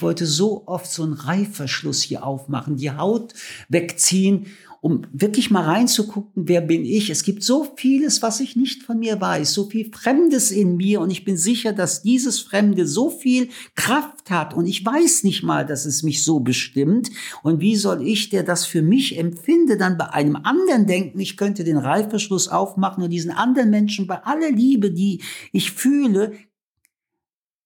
ich wollte so oft so einen Reifverschluss hier aufmachen, die Haut wegziehen um wirklich mal reinzugucken, wer bin ich. Es gibt so vieles, was ich nicht von mir weiß, so viel Fremdes in mir und ich bin sicher, dass dieses Fremde so viel Kraft hat und ich weiß nicht mal, dass es mich so bestimmt. Und wie soll ich, der das für mich empfinde, dann bei einem anderen denken, ich könnte den Reifverschluss aufmachen und diesen anderen Menschen bei aller Liebe, die ich fühle,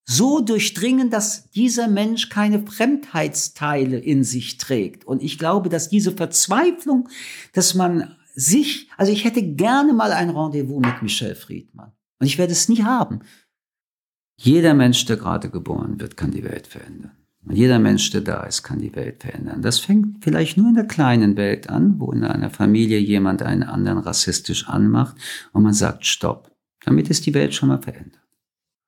so durchdringen, dass dieser Mensch keine Fremdheitsteile in sich trägt. Und ich glaube, dass diese Verzweiflung, dass man sich, also ich hätte gerne mal ein Rendezvous mit Michel Friedmann. Und ich werde es nie haben. Jeder Mensch, der gerade geboren wird, kann die Welt verändern. Und jeder Mensch, der da ist, kann die Welt verändern. Das fängt vielleicht nur in der kleinen Welt an, wo in einer Familie jemand einen anderen rassistisch anmacht und man sagt Stopp. Damit ist die Welt schon mal verändert.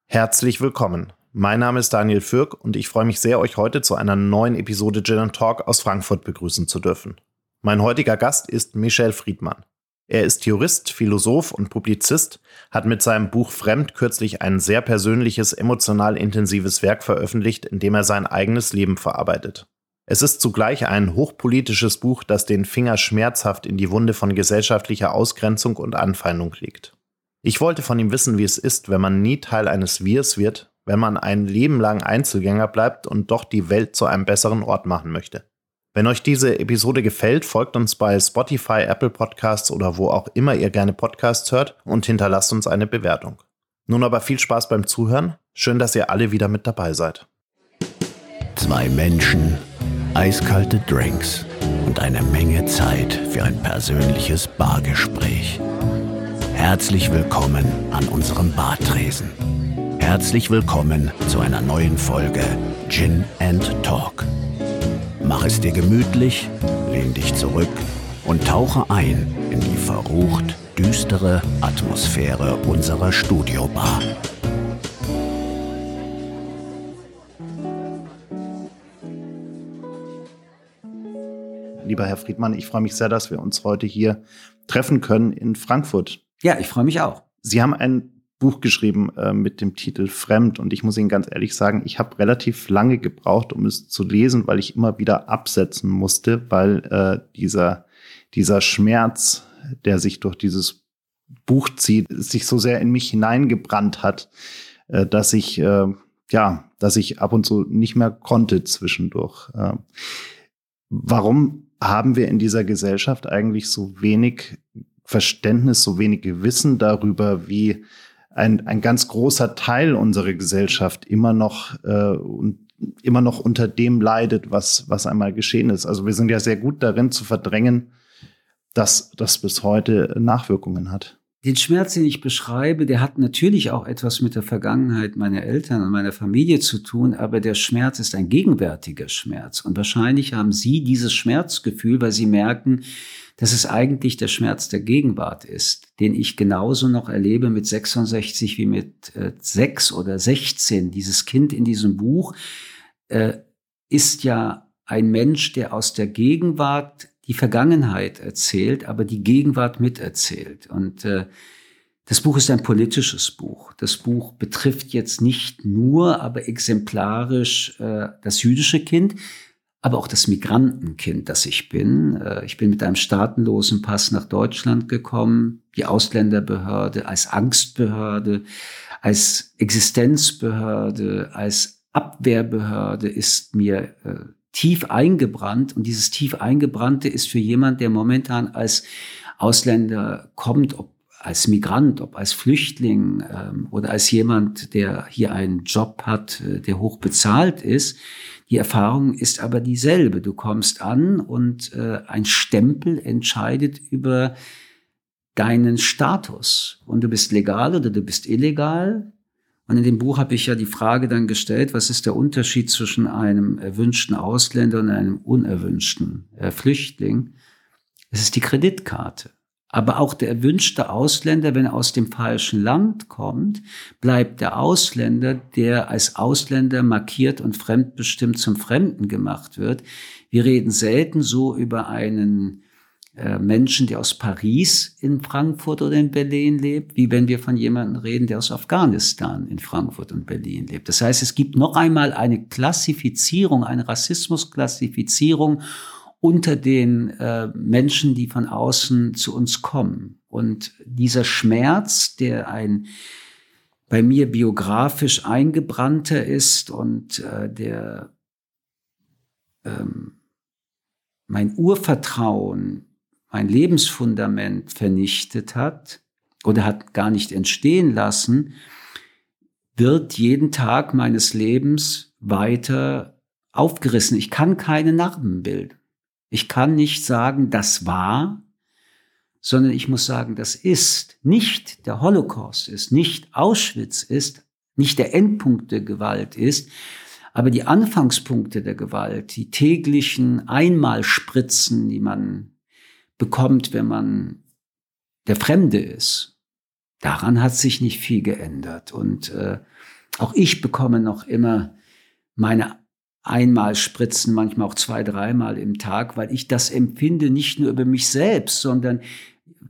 Herzlich willkommen. Mein Name ist Daniel Fürk und ich freue mich sehr, euch heute zu einer neuen Episode Gin Talk aus Frankfurt begrüßen zu dürfen. Mein heutiger Gast ist Michel Friedmann. Er ist Jurist, Philosoph und Publizist, hat mit seinem Buch Fremd kürzlich ein sehr persönliches, emotional intensives Werk veröffentlicht, in dem er sein eigenes Leben verarbeitet. Es ist zugleich ein hochpolitisches Buch, das den Finger schmerzhaft in die Wunde von gesellschaftlicher Ausgrenzung und Anfeindung legt. Ich wollte von ihm wissen, wie es ist, wenn man nie Teil eines Wirs wird, wenn man ein Leben lang Einzelgänger bleibt und doch die Welt zu einem besseren Ort machen möchte. Wenn euch diese Episode gefällt, folgt uns bei Spotify, Apple Podcasts oder wo auch immer ihr gerne Podcasts hört und hinterlasst uns eine Bewertung. Nun aber viel Spaß beim Zuhören. Schön, dass ihr alle wieder mit dabei seid. Zwei Menschen, eiskalte Drinks und eine Menge Zeit für ein persönliches Bargespräch. Herzlich willkommen an unserem Bartresen. Herzlich willkommen zu einer neuen Folge Gin and Talk. Mach es dir gemütlich, lehn dich zurück und tauche ein in die verrucht düstere Atmosphäre unserer Studiobar. Lieber Herr Friedmann, ich freue mich sehr, dass wir uns heute hier treffen können in Frankfurt. Ja, ich freue mich auch. Sie haben ein Buch geschrieben äh, mit dem Titel Fremd und ich muss Ihnen ganz ehrlich sagen, ich habe relativ lange gebraucht, um es zu lesen, weil ich immer wieder absetzen musste, weil äh, dieser, dieser Schmerz, der sich durch dieses Buch zieht, sich so sehr in mich hineingebrannt hat, äh, dass ich äh, ja, dass ich ab und zu nicht mehr konnte zwischendurch. Äh, warum haben wir in dieser Gesellschaft eigentlich so wenig Verständnis, so wenig Wissen darüber, wie ein, ein ganz großer Teil unserer Gesellschaft immer noch äh, immer noch unter dem leidet, was, was einmal geschehen ist. Also wir sind ja sehr gut darin zu verdrängen, dass das bis heute Nachwirkungen hat. Den Schmerz, den ich beschreibe, der hat natürlich auch etwas mit der Vergangenheit meiner Eltern und meiner Familie zu tun, aber der Schmerz ist ein gegenwärtiger Schmerz. Und wahrscheinlich haben Sie dieses Schmerzgefühl, weil Sie merken, dass es eigentlich der Schmerz der Gegenwart ist, den ich genauso noch erlebe mit 66 wie mit äh, 6 oder 16. Dieses Kind in diesem Buch äh, ist ja ein Mensch, der aus der Gegenwart die Vergangenheit erzählt, aber die Gegenwart miterzählt. Und äh, das Buch ist ein politisches Buch. Das Buch betrifft jetzt nicht nur, aber exemplarisch äh, das jüdische Kind, aber auch das Migrantenkind, das ich bin. Äh, ich bin mit einem staatenlosen Pass nach Deutschland gekommen, die Ausländerbehörde als Angstbehörde, als Existenzbehörde, als Abwehrbehörde ist mir äh, tief eingebrannt. Und dieses tief eingebrannte ist für jemand, der momentan als Ausländer kommt, ob als Migrant, ob als Flüchtling ähm, oder als jemand, der hier einen Job hat, äh, der hoch bezahlt ist, die Erfahrung ist aber dieselbe. Du kommst an und äh, ein Stempel entscheidet über deinen Status. Und du bist legal oder du bist illegal. Und in dem Buch habe ich ja die Frage dann gestellt, was ist der Unterschied zwischen einem erwünschten Ausländer und einem unerwünschten äh, Flüchtling? Es ist die Kreditkarte. Aber auch der erwünschte Ausländer, wenn er aus dem falschen Land kommt, bleibt der Ausländer, der als Ausländer markiert und fremdbestimmt zum Fremden gemacht wird. Wir reden selten so über einen äh, Menschen, der aus Paris in Frankfurt oder in Berlin lebt, wie wenn wir von jemandem reden, der aus Afghanistan in Frankfurt und Berlin lebt. Das heißt, es gibt noch einmal eine Klassifizierung, eine Rassismusklassifizierung unter den äh, Menschen, die von außen zu uns kommen. Und dieser Schmerz, der ein bei mir biografisch eingebrannter ist und äh, der ähm, mein Urvertrauen, mein Lebensfundament vernichtet hat oder hat gar nicht entstehen lassen, wird jeden Tag meines Lebens weiter aufgerissen. Ich kann keine Narben bilden. Ich kann nicht sagen, das war, sondern ich muss sagen, das ist. Nicht der Holocaust ist, nicht Auschwitz ist, nicht der Endpunkt der Gewalt ist, aber die Anfangspunkte der Gewalt, die täglichen Einmalspritzen, die man bekommt, wenn man der Fremde ist, daran hat sich nicht viel geändert. Und äh, auch ich bekomme noch immer meine einmal spritzen, manchmal auch zwei, dreimal im Tag, weil ich das empfinde nicht nur über mich selbst, sondern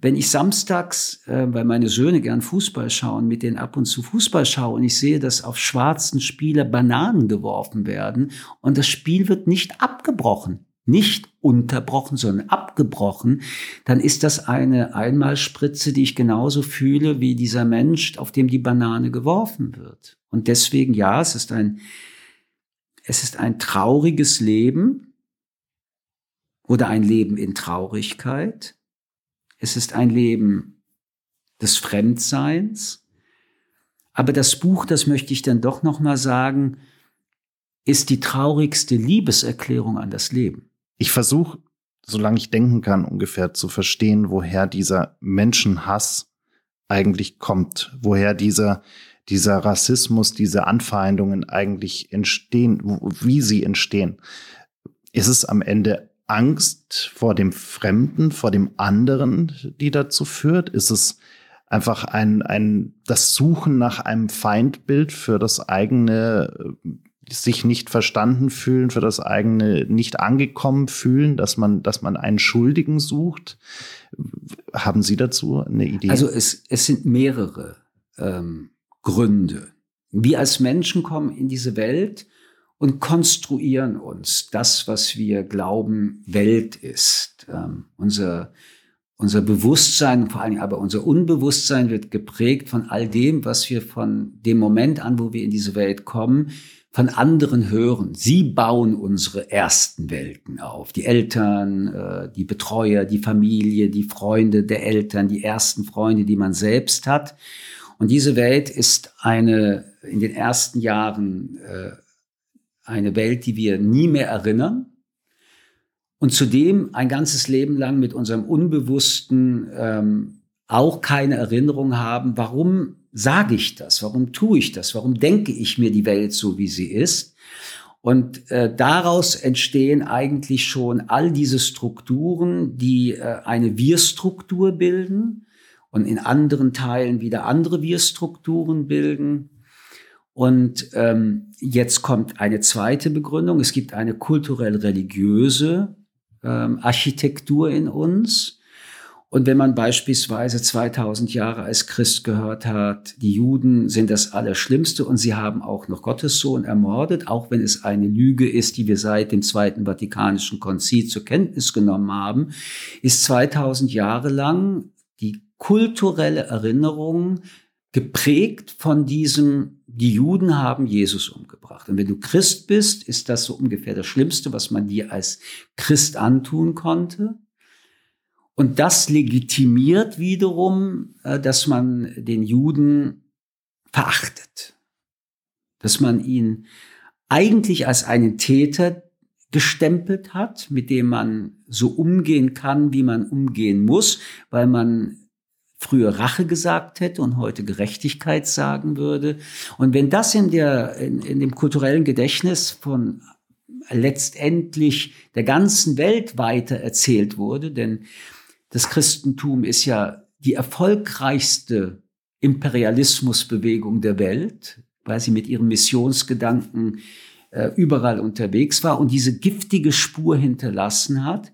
wenn ich samstags, äh, weil meine Söhne gern Fußball schauen, mit denen ab und zu Fußball schaue und ich sehe, dass auf schwarzen Spieler Bananen geworfen werden und das Spiel wird nicht abgebrochen, nicht unterbrochen, sondern abgebrochen, dann ist das eine Einmalspritze, die ich genauso fühle wie dieser Mensch, auf dem die Banane geworfen wird. Und deswegen, ja, es ist ein es ist ein trauriges Leben oder ein Leben in Traurigkeit. Es ist ein Leben des Fremdseins. Aber das Buch, das möchte ich dann doch noch mal sagen, ist die traurigste Liebeserklärung an das Leben. Ich versuche, solange ich denken kann, ungefähr zu verstehen, woher dieser Menschenhass eigentlich kommt, woher dieser dieser Rassismus, diese Anfeindungen eigentlich entstehen, wie sie entstehen. Ist es am Ende Angst vor dem Fremden, vor dem anderen, die dazu führt? Ist es einfach ein, ein, das Suchen nach einem Feindbild für das eigene sich nicht verstanden fühlen, für das eigene nicht angekommen fühlen, dass man, dass man einen Schuldigen sucht. Haben Sie dazu eine Idee? Also es, es sind mehrere ähm, Gründe. Wir als Menschen kommen in diese Welt und konstruieren uns das, was wir glauben, Welt ist. Ähm, unser, unser Bewusstsein, vor allem aber unser Unbewusstsein wird geprägt von all dem, was wir von dem Moment an, wo wir in diese Welt kommen, von anderen hören. Sie bauen unsere ersten Welten auf. Die Eltern, äh, die Betreuer, die Familie, die Freunde der Eltern, die ersten Freunde, die man selbst hat. Und diese Welt ist eine, in den ersten Jahren, äh, eine Welt, die wir nie mehr erinnern. Und zudem ein ganzes Leben lang mit unserem Unbewussten ähm, auch keine Erinnerung haben, warum sage ich das, warum tue ich das, warum denke ich mir die Welt so, wie sie ist. Und äh, daraus entstehen eigentlich schon all diese Strukturen, die äh, eine Wir-Struktur bilden und in anderen Teilen wieder andere Wir-Strukturen bilden. Und ähm, jetzt kommt eine zweite Begründung. Es gibt eine kulturell-religiöse ähm, Architektur in uns. Und wenn man beispielsweise 2000 Jahre als Christ gehört hat, die Juden sind das Allerschlimmste und sie haben auch noch Gottes Sohn ermordet, auch wenn es eine Lüge ist, die wir seit dem Zweiten Vatikanischen Konzil zur Kenntnis genommen haben, ist 2000 Jahre lang die kulturelle Erinnerung geprägt von diesem, die Juden haben Jesus umgebracht. Und wenn du Christ bist, ist das so ungefähr das Schlimmste, was man dir als Christ antun konnte. Und das legitimiert wiederum, äh, dass man den Juden verachtet, dass man ihn eigentlich als einen Täter gestempelt hat, mit dem man so umgehen kann, wie man umgehen muss, weil man früher Rache gesagt hätte und heute Gerechtigkeit sagen würde. Und wenn das in der, in, in dem kulturellen Gedächtnis von letztendlich der ganzen Welt weiter erzählt wurde, denn das Christentum ist ja die erfolgreichste Imperialismusbewegung der Welt, weil sie mit ihren Missionsgedanken äh, überall unterwegs war und diese giftige Spur hinterlassen hat.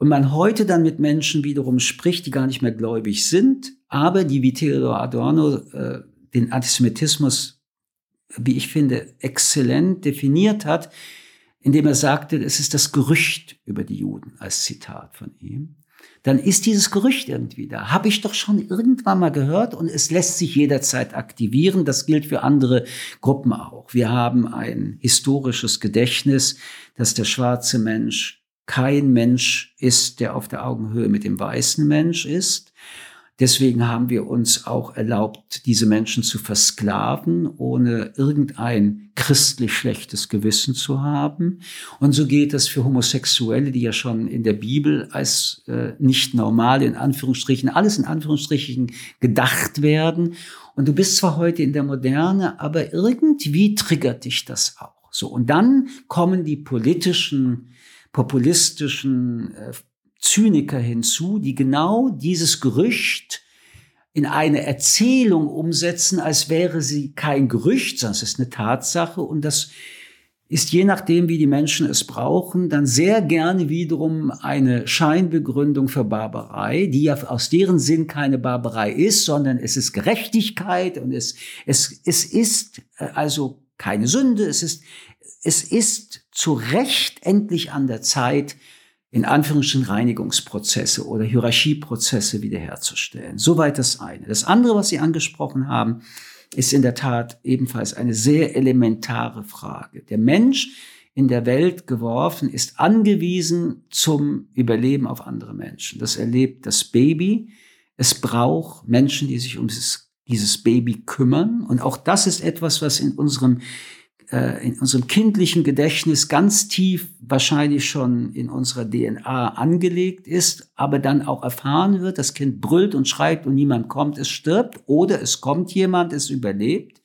Und man heute dann mit Menschen wiederum spricht, die gar nicht mehr gläubig sind, aber die wie Theodor Adorno äh, den Antisemitismus, wie ich finde, exzellent definiert hat, indem er sagte, es ist das Gerücht über die Juden als Zitat von ihm dann ist dieses Gerücht irgendwie da. Habe ich doch schon irgendwann mal gehört und es lässt sich jederzeit aktivieren. Das gilt für andere Gruppen auch. Wir haben ein historisches Gedächtnis, dass der schwarze Mensch kein Mensch ist, der auf der Augenhöhe mit dem weißen Mensch ist. Deswegen haben wir uns auch erlaubt, diese Menschen zu versklaven, ohne irgendein christlich schlechtes Gewissen zu haben. Und so geht es für Homosexuelle, die ja schon in der Bibel als äh, nicht normal in Anführungsstrichen, alles in Anführungsstrichen gedacht werden. Und du bist zwar heute in der Moderne, aber irgendwie triggert dich das auch. So. Und dann kommen die politischen, populistischen äh, Zyniker hinzu, die genau dieses Gerücht in eine Erzählung umsetzen, als wäre sie kein Gerücht, sondern es ist eine Tatsache und das ist je nachdem, wie die Menschen es brauchen, dann sehr gerne wiederum eine Scheinbegründung für Barbarei, die ja aus deren Sinn keine Barbarei ist, sondern es ist Gerechtigkeit und es, es, es ist äh, also keine Sünde, es ist, es ist zu Recht endlich an der Zeit, in Anführungsstrichen Reinigungsprozesse oder Hierarchieprozesse wiederherzustellen. Soweit das eine. Das andere, was Sie angesprochen haben, ist in der Tat ebenfalls eine sehr elementare Frage. Der Mensch in der Welt geworfen ist angewiesen zum Überleben auf andere Menschen. Das erlebt das Baby. Es braucht Menschen, die sich um dieses, dieses Baby kümmern. Und auch das ist etwas, was in unserem äh, in unserem kindlichen Gedächtnis ganz tief wahrscheinlich schon in unserer DNA angelegt ist, aber dann auch erfahren wird, das Kind brüllt und schreit und niemand kommt, es stirbt oder es kommt jemand, es überlebt.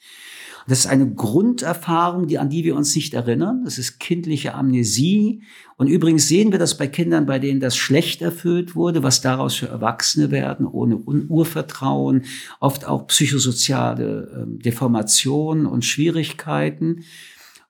Das ist eine Grunderfahrung, die, an die wir uns nicht erinnern. Das ist kindliche Amnesie. Und übrigens sehen wir das bei Kindern, bei denen das schlecht erfüllt wurde, was daraus für Erwachsene werden, ohne Urvertrauen, oft auch psychosoziale äh, Deformationen und Schwierigkeiten.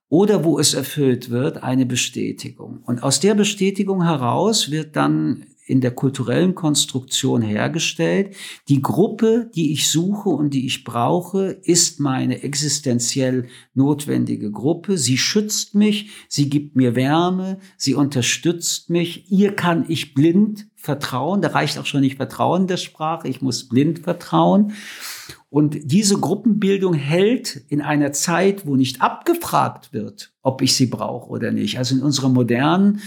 Oder wo es erfüllt wird, eine Bestätigung. Und aus der Bestätigung heraus wird dann in der kulturellen Konstruktion hergestellt. Die Gruppe, die ich suche und die ich brauche, ist meine existenziell notwendige Gruppe. Sie schützt mich, sie gibt mir Wärme, sie unterstützt mich. Ihr kann ich blind vertrauen. Da reicht auch schon nicht Vertrauen der Sprache, ich muss blind vertrauen. Und diese Gruppenbildung hält in einer Zeit, wo nicht abgefragt wird, ob ich sie brauche oder nicht. Also in unserer modernen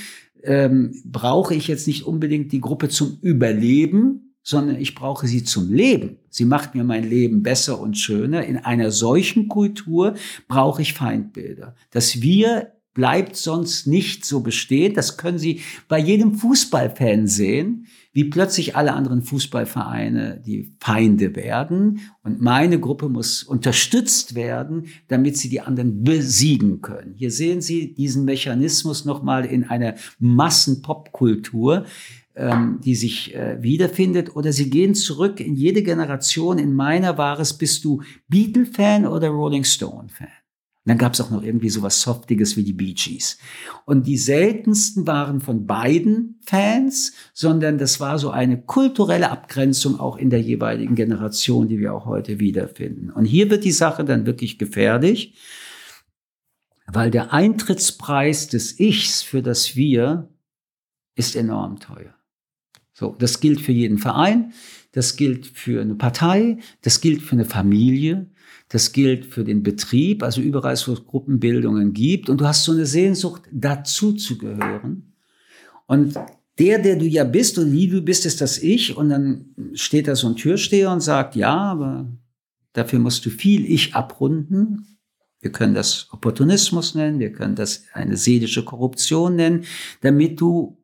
ähm, brauche ich jetzt nicht unbedingt die Gruppe zum Überleben, sondern ich brauche sie zum Leben. Sie macht mir mein Leben besser und schöner. In einer solchen Kultur brauche ich Feindbilder. Das Wir bleibt sonst nicht so bestehen. Das können Sie bei jedem Fußballfan sehen wie plötzlich alle anderen Fußballvereine die Feinde werden. Und meine Gruppe muss unterstützt werden, damit sie die anderen besiegen können. Hier sehen Sie diesen Mechanismus nochmal in einer Massenpopkultur, ähm, die sich äh, wiederfindet. Oder Sie gehen zurück in jede Generation. In meiner war es, bist du Beatle-Fan oder Rolling Stone-Fan? Und dann gab es auch noch irgendwie sowas Softiges wie die Bee Gees. Und die seltensten waren von beiden Fans, sondern das war so eine kulturelle Abgrenzung auch in der jeweiligen Generation, die wir auch heute wiederfinden. Und hier wird die Sache dann wirklich gefährlich, weil der Eintrittspreis des Ichs für das Wir ist enorm teuer. So, das gilt für jeden Verein, das gilt für eine Partei, das gilt für eine Familie, das gilt für den Betrieb, also überall, wo es Gruppenbildungen gibt. Und du hast so eine Sehnsucht, dazu zu gehören. Und der, der du ja bist und wie du bist, ist das Ich. Und dann steht da so ein Türsteher und sagt, ja, aber dafür musst du viel Ich abrunden. Wir können das Opportunismus nennen, wir können das eine seelische Korruption nennen, damit du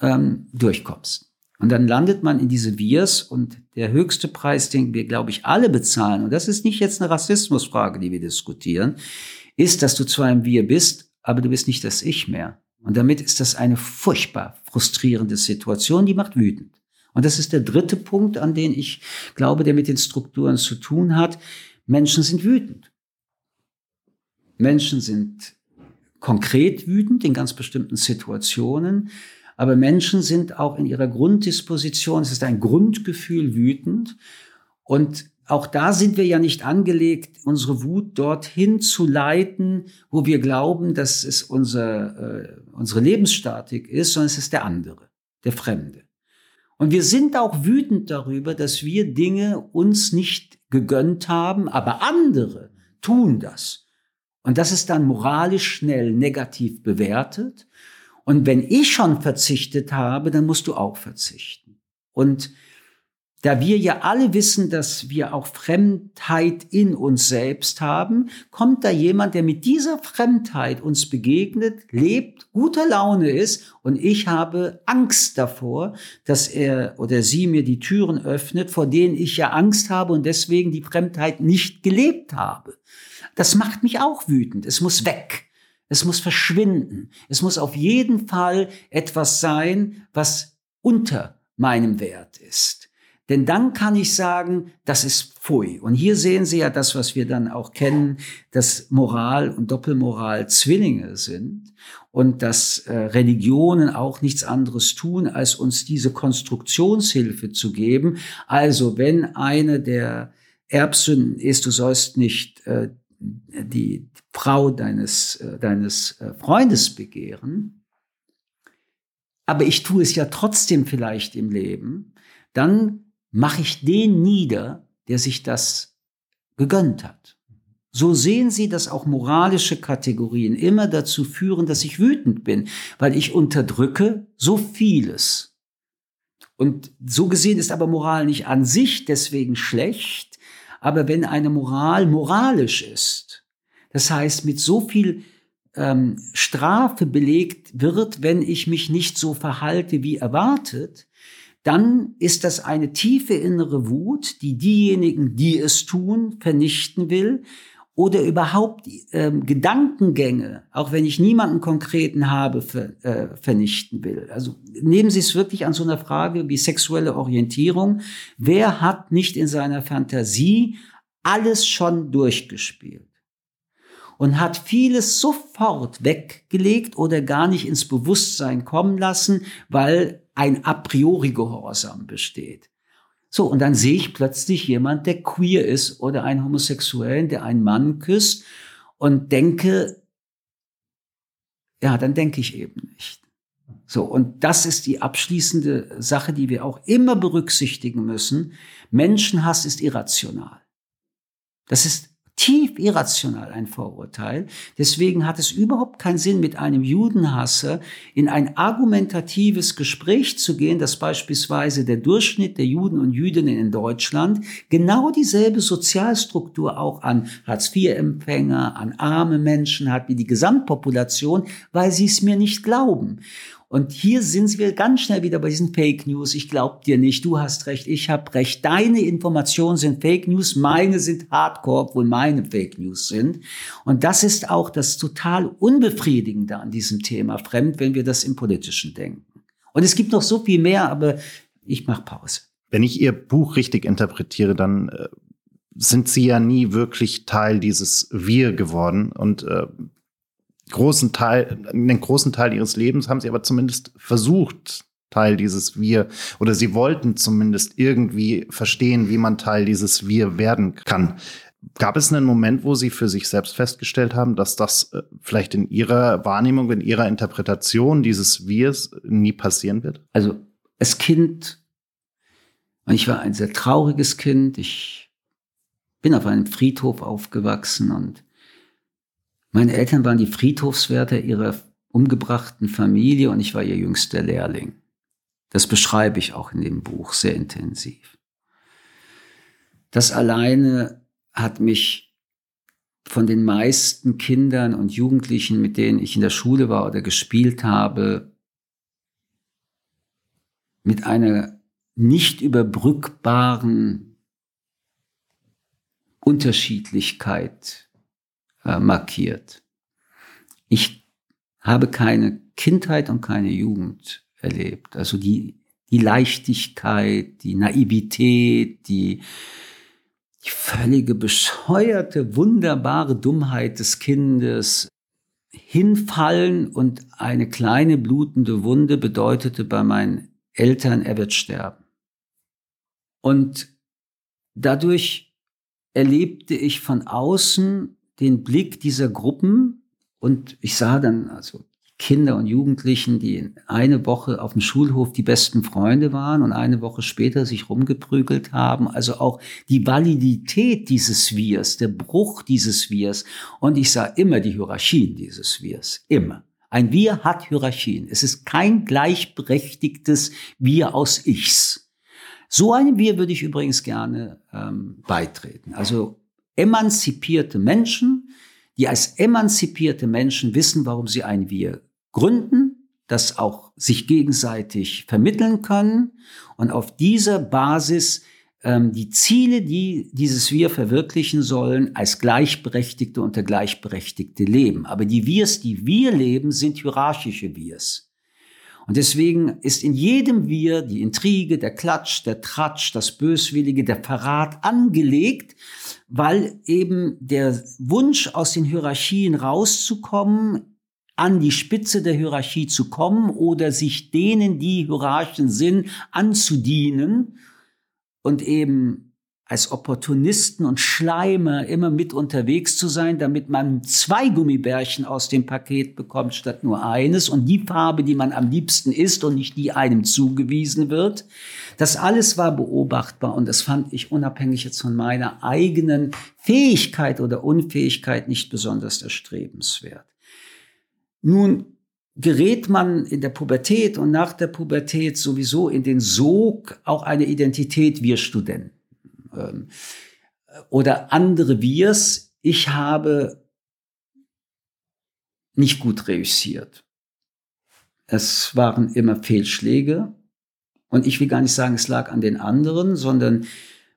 ähm, durchkommst. Und dann landet man in diese Wirs und der höchste Preis, den wir, glaube ich, alle bezahlen, und das ist nicht jetzt eine Rassismusfrage, die wir diskutieren, ist, dass du zwar ein Wir bist, aber du bist nicht das Ich mehr. Und damit ist das eine furchtbar frustrierende Situation, die macht wütend. Und das ist der dritte Punkt, an den ich glaube, der mit den Strukturen zu tun hat. Menschen sind wütend. Menschen sind konkret wütend in ganz bestimmten Situationen. Aber Menschen sind auch in ihrer Grunddisposition, es ist ein Grundgefühl wütend. Und auch da sind wir ja nicht angelegt, unsere Wut dorthin zu leiten, wo wir glauben, dass es unser, äh, unsere Lebensstatik ist, sondern es ist der andere, der Fremde. Und wir sind auch wütend darüber, dass wir Dinge uns nicht gegönnt haben, aber andere tun das. Und das ist dann moralisch schnell negativ bewertet. Und wenn ich schon verzichtet habe, dann musst du auch verzichten. Und da wir ja alle wissen, dass wir auch Fremdheit in uns selbst haben, kommt da jemand, der mit dieser Fremdheit uns begegnet, lebt, guter Laune ist und ich habe Angst davor, dass er oder sie mir die Türen öffnet, vor denen ich ja Angst habe und deswegen die Fremdheit nicht gelebt habe. Das macht mich auch wütend. Es muss weg. Es muss verschwinden. Es muss auf jeden Fall etwas sein, was unter meinem Wert ist. Denn dann kann ich sagen, das ist Pfui. Und hier sehen Sie ja das, was wir dann auch kennen, dass Moral und Doppelmoral Zwillinge sind und dass äh, Religionen auch nichts anderes tun, als uns diese Konstruktionshilfe zu geben. Also wenn eine der Erbsünden ist, du sollst nicht äh, die Frau deines, äh, deines äh, Freundes begehren, aber ich tue es ja trotzdem vielleicht im Leben, dann mache ich den nieder, der sich das gegönnt hat. So sehen Sie, dass auch moralische Kategorien immer dazu führen, dass ich wütend bin, weil ich unterdrücke so vieles. Und so gesehen ist aber Moral nicht an sich deswegen schlecht, aber wenn eine Moral moralisch ist, das heißt mit so viel ähm, Strafe belegt wird, wenn ich mich nicht so verhalte wie erwartet, dann ist das eine tiefe innere Wut, die diejenigen, die es tun, vernichten will oder überhaupt ähm, Gedankengänge, auch wenn ich niemanden konkreten habe, ver, äh, vernichten will. Also nehmen Sie es wirklich an so einer Frage wie sexuelle Orientierung. Wer hat nicht in seiner Fantasie alles schon durchgespielt? und hat vieles sofort weggelegt oder gar nicht ins Bewusstsein kommen lassen, weil ein a priori Gehorsam besteht. So, und dann sehe ich plötzlich jemand, der queer ist oder einen Homosexuellen, der einen Mann küsst und denke, ja, dann denke ich eben nicht. So, und das ist die abschließende Sache, die wir auch immer berücksichtigen müssen. Menschenhass ist irrational. Das ist tief irrational ein Vorurteil. Deswegen hat es überhaupt keinen Sinn, mit einem Judenhasser in ein argumentatives Gespräch zu gehen, dass beispielsweise der Durchschnitt der Juden und Jüdinnen in Deutschland genau dieselbe Sozialstruktur auch an Hartz-IV-Empfänger, an arme Menschen hat wie die Gesamtpopulation, weil sie es mir nicht glauben. Und hier sind wir ganz schnell wieder bei diesen Fake News. Ich glaub dir nicht, du hast recht, ich habe recht. Deine Informationen sind Fake News, meine sind Hardcore, obwohl meine Fake News sind. Und das ist auch das total Unbefriedigende an diesem Thema Fremd, wenn wir das im Politischen denken. Und es gibt noch so viel mehr, aber ich mache Pause. Wenn ich Ihr Buch richtig interpretiere, dann äh, sind Sie ja nie wirklich Teil dieses Wir geworden. Und äh, großen Teil, einen großen Teil ihres Lebens haben sie aber zumindest versucht, Teil dieses Wir oder sie wollten zumindest irgendwie verstehen, wie man Teil dieses Wir werden kann. Gab es einen Moment, wo Sie für sich selbst festgestellt haben, dass das äh, vielleicht in Ihrer Wahrnehmung, in Ihrer Interpretation dieses Wirs nie passieren wird? Also als Kind, und ich war ein sehr trauriges Kind, ich bin auf einem Friedhof aufgewachsen und meine Eltern waren die Friedhofswärter ihrer umgebrachten Familie und ich war ihr jüngster Lehrling. Das beschreibe ich auch in dem Buch sehr intensiv. Das alleine hat mich von den meisten Kindern und Jugendlichen, mit denen ich in der Schule war oder gespielt habe, mit einer nicht überbrückbaren Unterschiedlichkeit äh, markiert. Ich habe keine Kindheit und keine Jugend erlebt. Also die, die Leichtigkeit, die Naivität, die, die völlige bescheuerte, wunderbare Dummheit des Kindes. hinfallen und eine kleine blutende Wunde bedeutete bei meinen Eltern, er wird sterben. Und dadurch erlebte ich von außen den Blick dieser Gruppen und ich sah dann also Kinder und Jugendlichen, die eine Woche auf dem Schulhof die besten Freunde waren und eine Woche später sich rumgeprügelt haben. Also auch die Validität dieses Wirs, der Bruch dieses Wirs. Und ich sah immer die Hierarchien dieses Wirs. Immer. Ein Wir hat Hierarchien. Es ist kein gleichberechtigtes Wir aus Ichs. So einem Wir würde ich übrigens gerne ähm, beitreten. Also emanzipierte Menschen, die als emanzipierte Menschen wissen, warum sie ein Wir gründen, das auch sich gegenseitig vermitteln können und auf dieser Basis ähm, die Ziele, die dieses Wir verwirklichen sollen, als Gleichberechtigte unter Gleichberechtigte leben. Aber die Wirs, die wir leben, sind hierarchische Wirs. Und deswegen ist in jedem Wir die Intrige, der Klatsch, der Tratsch, das Böswillige, der Verrat angelegt, weil eben der Wunsch aus den Hierarchien rauszukommen an die Spitze der Hierarchie zu kommen oder sich denen, die Hierarchen sind, anzudienen und eben als Opportunisten und Schleimer immer mit unterwegs zu sein, damit man zwei Gummibärchen aus dem Paket bekommt statt nur eines und die Farbe, die man am liebsten isst und nicht die einem zugewiesen wird. Das alles war beobachtbar und das fand ich unabhängig jetzt von meiner eigenen Fähigkeit oder Unfähigkeit nicht besonders erstrebenswert. Nun gerät man in der Pubertät und nach der Pubertät sowieso in den Sog auch eine Identität wir Studenten ähm, oder andere Wirs. Ich habe nicht gut reüssiert. Es waren immer Fehlschläge und ich will gar nicht sagen, es lag an den anderen, sondern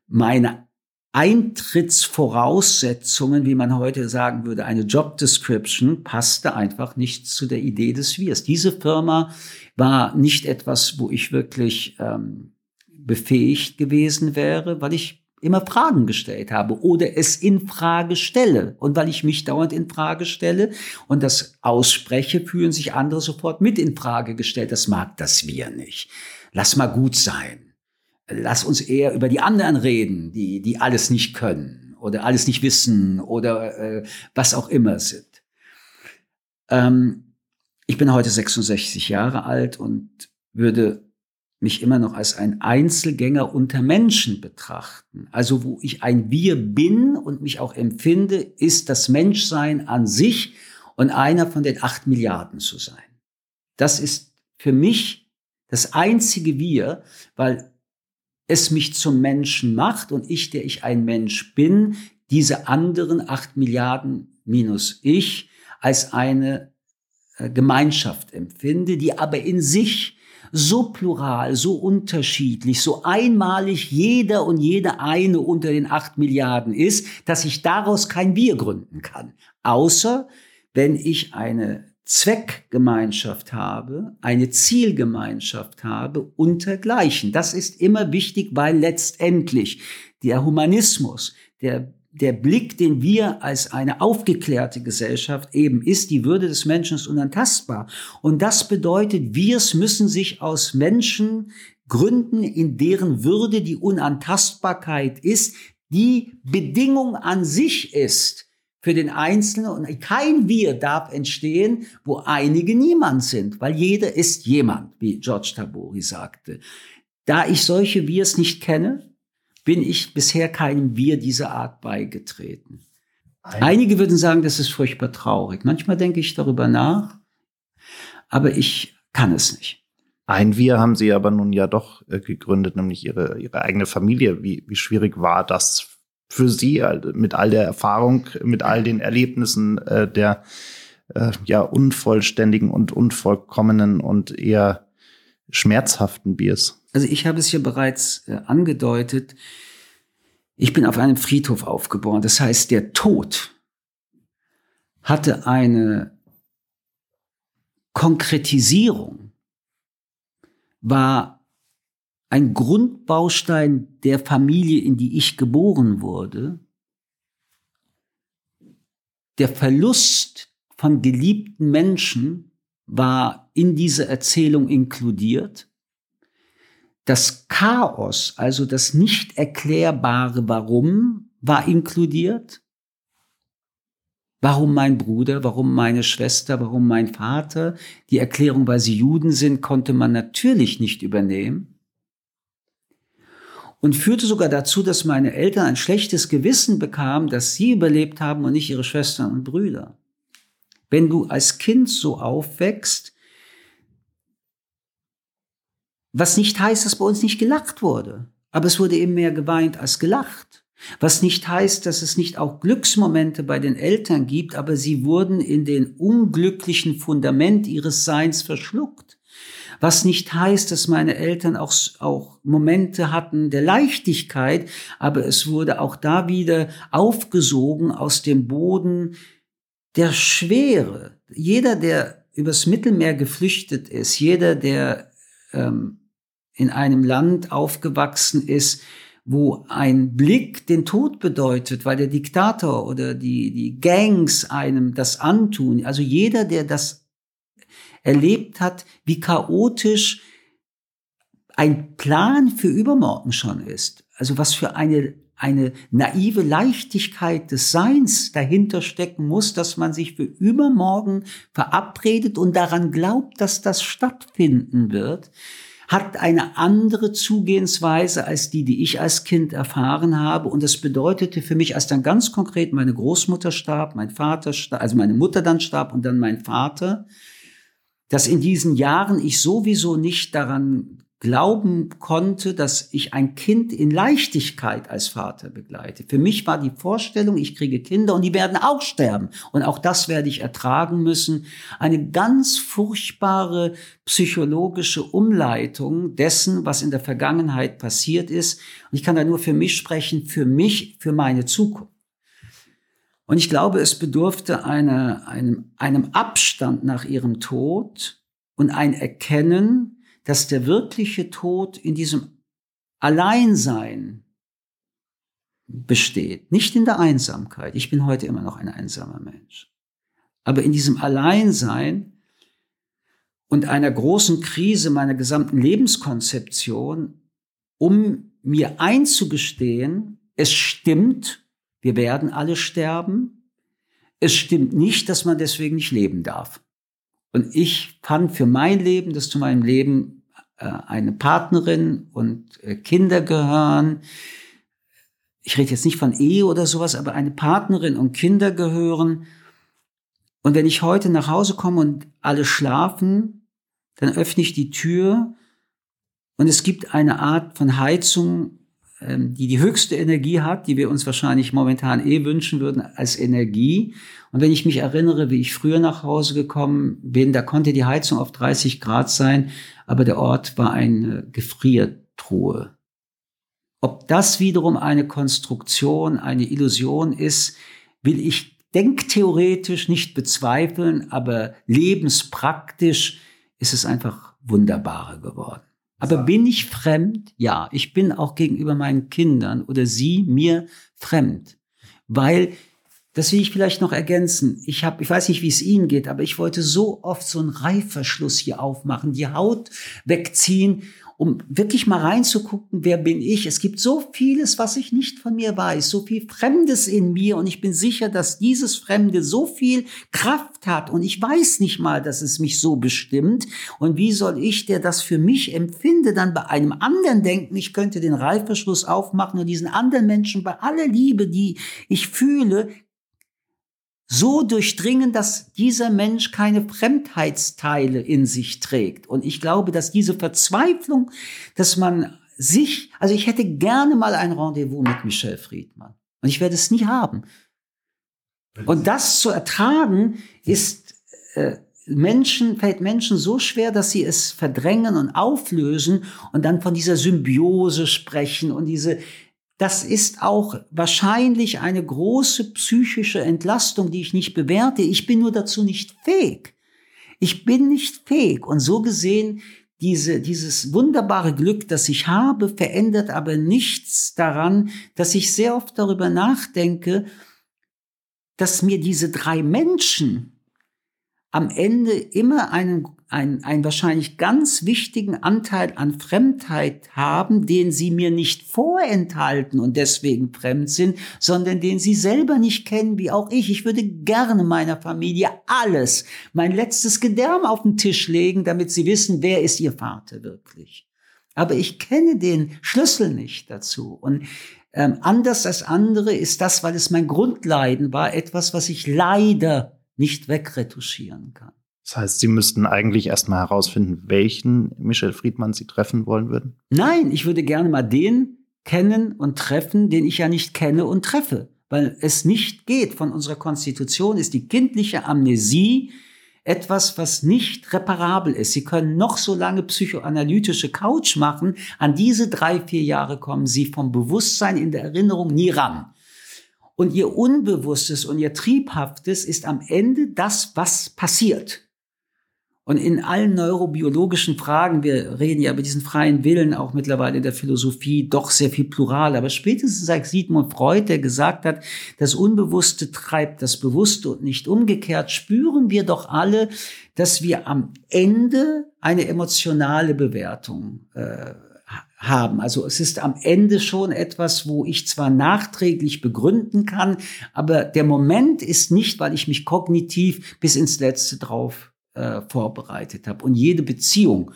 meine Eintrittsvoraussetzungen, wie man heute sagen würde, eine Job Description, passte einfach nicht zu der Idee des Wirs. Diese Firma war nicht etwas, wo ich wirklich ähm, befähigt gewesen wäre, weil ich immer Fragen gestellt habe oder es in Frage stelle. Und weil ich mich dauernd in Frage stelle und das ausspreche, fühlen sich andere sofort mit in Frage gestellt. Das mag das Wir nicht. Lass mal gut sein lass uns eher über die anderen reden, die, die alles nicht können oder alles nicht wissen oder äh, was auch immer sind. Ähm, ich bin heute 66 Jahre alt und würde mich immer noch als ein Einzelgänger unter Menschen betrachten. Also wo ich ein Wir bin und mich auch empfinde, ist das Menschsein an sich und einer von den acht Milliarden zu sein. Das ist für mich das einzige Wir, weil es mich zum Menschen macht und ich, der ich ein Mensch bin, diese anderen acht Milliarden minus ich als eine äh, Gemeinschaft empfinde, die aber in sich so plural, so unterschiedlich, so einmalig jeder und jede eine unter den acht Milliarden ist, dass ich daraus kein Wir gründen kann. Außer wenn ich eine Zweckgemeinschaft habe, eine Zielgemeinschaft habe untergleichen. Das ist immer wichtig, weil letztendlich der Humanismus, der, der Blick, den wir als eine aufgeklärte Gesellschaft eben ist, die Würde des Menschen ist unantastbar. Und das bedeutet, wir müssen sich aus Menschen gründen, in deren Würde die Unantastbarkeit ist, die Bedingung an sich ist für den Einzelnen und kein Wir darf entstehen, wo einige niemand sind, weil jeder ist jemand, wie George Tabori sagte. Da ich solche Wirs nicht kenne, bin ich bisher keinem Wir dieser Art beigetreten. Einige würden sagen, das ist furchtbar traurig. Manchmal denke ich darüber nach, aber ich kann es nicht. Ein Wir haben Sie aber nun ja doch äh, gegründet, nämlich Ihre, Ihre eigene Familie. Wie, wie schwierig war das für Sie mit all der Erfahrung, mit all den Erlebnissen äh, der äh, ja unvollständigen und unvollkommenen und eher schmerzhaften Biers? Also ich habe es ja bereits äh, angedeutet. Ich bin auf einem Friedhof aufgeboren. Das heißt, der Tod hatte eine Konkretisierung, war ein Grundbaustein der Familie, in die ich geboren wurde, der Verlust von geliebten Menschen war in diese Erzählung inkludiert. Das Chaos, also das nicht erklärbare Warum, war inkludiert. Warum mein Bruder, warum meine Schwester, warum mein Vater? Die Erklärung, weil sie Juden sind, konnte man natürlich nicht übernehmen. Und führte sogar dazu, dass meine Eltern ein schlechtes Gewissen bekamen, dass sie überlebt haben und nicht ihre Schwestern und Brüder. Wenn du als Kind so aufwächst, was nicht heißt, dass bei uns nicht gelacht wurde, aber es wurde eben mehr geweint als gelacht. Was nicht heißt, dass es nicht auch Glücksmomente bei den Eltern gibt, aber sie wurden in den unglücklichen Fundament ihres Seins verschluckt. Was nicht heißt, dass meine Eltern auch, auch Momente hatten der Leichtigkeit, aber es wurde auch da wieder aufgesogen aus dem Boden der Schwere. Jeder, der übers Mittelmeer geflüchtet ist, jeder, der ähm, in einem Land aufgewachsen ist, wo ein Blick den Tod bedeutet, weil der Diktator oder die, die Gangs einem das antun. Also jeder, der das erlebt hat, wie chaotisch ein Plan für übermorgen schon ist. Also was für eine, eine naive Leichtigkeit des Seins dahinter stecken muss, dass man sich für übermorgen verabredet und daran glaubt, dass das stattfinden wird hat eine andere Zugehensweise als die, die ich als Kind erfahren habe. Und das bedeutete für mich, als dann ganz konkret meine Großmutter starb, mein Vater starb, also meine Mutter dann starb und dann mein Vater, dass in diesen Jahren ich sowieso nicht daran glauben konnte, dass ich ein Kind in Leichtigkeit als Vater begleite. Für mich war die Vorstellung, ich kriege Kinder und die werden auch sterben. Und auch das werde ich ertragen müssen. Eine ganz furchtbare psychologische Umleitung dessen, was in der Vergangenheit passiert ist. Und ich kann da nur für mich sprechen, für mich, für meine Zukunft. Und ich glaube, es bedurfte einer, einem, einem Abstand nach ihrem Tod und ein Erkennen, dass der wirkliche Tod in diesem Alleinsein besteht, nicht in der Einsamkeit. Ich bin heute immer noch ein einsamer Mensch. Aber in diesem Alleinsein und einer großen Krise meiner gesamten Lebenskonzeption, um mir einzugestehen, es stimmt, wir werden alle sterben. Es stimmt nicht, dass man deswegen nicht leben darf. Und ich fand für mein Leben, dass zu meinem Leben äh, eine Partnerin und äh, Kinder gehören. Ich rede jetzt nicht von Ehe oder sowas, aber eine Partnerin und Kinder gehören. Und wenn ich heute nach Hause komme und alle schlafen, dann öffne ich die Tür und es gibt eine Art von Heizung, die die höchste Energie hat, die wir uns wahrscheinlich momentan eh wünschen würden als Energie. Und wenn ich mich erinnere, wie ich früher nach Hause gekommen bin, da konnte die Heizung auf 30 Grad sein, aber der Ort war eine Gefriertruhe. Ob das wiederum eine Konstruktion, eine Illusion ist, will ich denktheoretisch nicht bezweifeln, aber lebenspraktisch ist es einfach wunderbarer geworden. Aber bin ich fremd? Ja, ich bin auch gegenüber meinen Kindern oder sie mir fremd, weil das will ich vielleicht noch ergänzen. Ich habe, ich weiß nicht, wie es Ihnen geht, aber ich wollte so oft so einen Reifverschluss hier aufmachen, die Haut wegziehen um wirklich mal reinzugucken, wer bin ich. Es gibt so vieles, was ich nicht von mir weiß, so viel Fremdes in mir und ich bin sicher, dass dieses Fremde so viel Kraft hat und ich weiß nicht mal, dass es mich so bestimmt. Und wie soll ich, der das für mich empfinde, dann bei einem anderen denken, ich könnte den Reifverschluss aufmachen und diesen anderen Menschen bei aller Liebe, die ich fühle, so durchdringen, dass dieser Mensch keine Fremdheitsteile in sich trägt. Und ich glaube, dass diese Verzweiflung, dass man sich, also ich hätte gerne mal ein Rendezvous mit Michel Friedmann. Und ich werde es nie haben. Und das zu ertragen, ist äh, Menschen, fällt Menschen so schwer, dass sie es verdrängen und auflösen und dann von dieser Symbiose sprechen und diese, das ist auch wahrscheinlich eine große psychische Entlastung, die ich nicht bewerte. Ich bin nur dazu nicht fähig. Ich bin nicht fähig. Und so gesehen, diese, dieses wunderbare Glück, das ich habe, verändert aber nichts daran, dass ich sehr oft darüber nachdenke, dass mir diese drei Menschen am Ende immer einen, einen, einen wahrscheinlich ganz wichtigen Anteil an Fremdheit haben, den sie mir nicht vorenthalten und deswegen fremd sind, sondern den sie selber nicht kennen, wie auch ich. Ich würde gerne meiner Familie alles, mein letztes Gedärm auf den Tisch legen, damit sie wissen, wer ist ihr Vater wirklich. Aber ich kenne den Schlüssel nicht dazu. Und ähm, anders als andere ist das, weil es mein Grundleiden war, etwas, was ich leider nicht wegretuschieren kann. Das heißt, Sie müssten eigentlich erstmal herausfinden, welchen Michel Friedmann Sie treffen wollen würden? Nein, ich würde gerne mal den kennen und treffen, den ich ja nicht kenne und treffe. Weil es nicht geht. Von unserer Konstitution ist die kindliche Amnesie etwas, was nicht reparabel ist. Sie können noch so lange psychoanalytische Couch machen. An diese drei, vier Jahre kommen Sie vom Bewusstsein in der Erinnerung nie ran. Und ihr Unbewusstes und ihr Triebhaftes ist am Ende das, was passiert. Und in allen neurobiologischen Fragen, wir reden ja über diesen freien Willen auch mittlerweile in der Philosophie doch sehr viel plural, aber spätestens seit Sigmund Freud, der gesagt hat, das Unbewusste treibt das Bewusste und nicht umgekehrt, spüren wir doch alle, dass wir am Ende eine emotionale Bewertung äh, haben. Also es ist am Ende schon etwas, wo ich zwar nachträglich begründen kann, aber der Moment ist nicht, weil ich mich kognitiv bis ins Letzte drauf äh, vorbereitet habe. Und jede Beziehung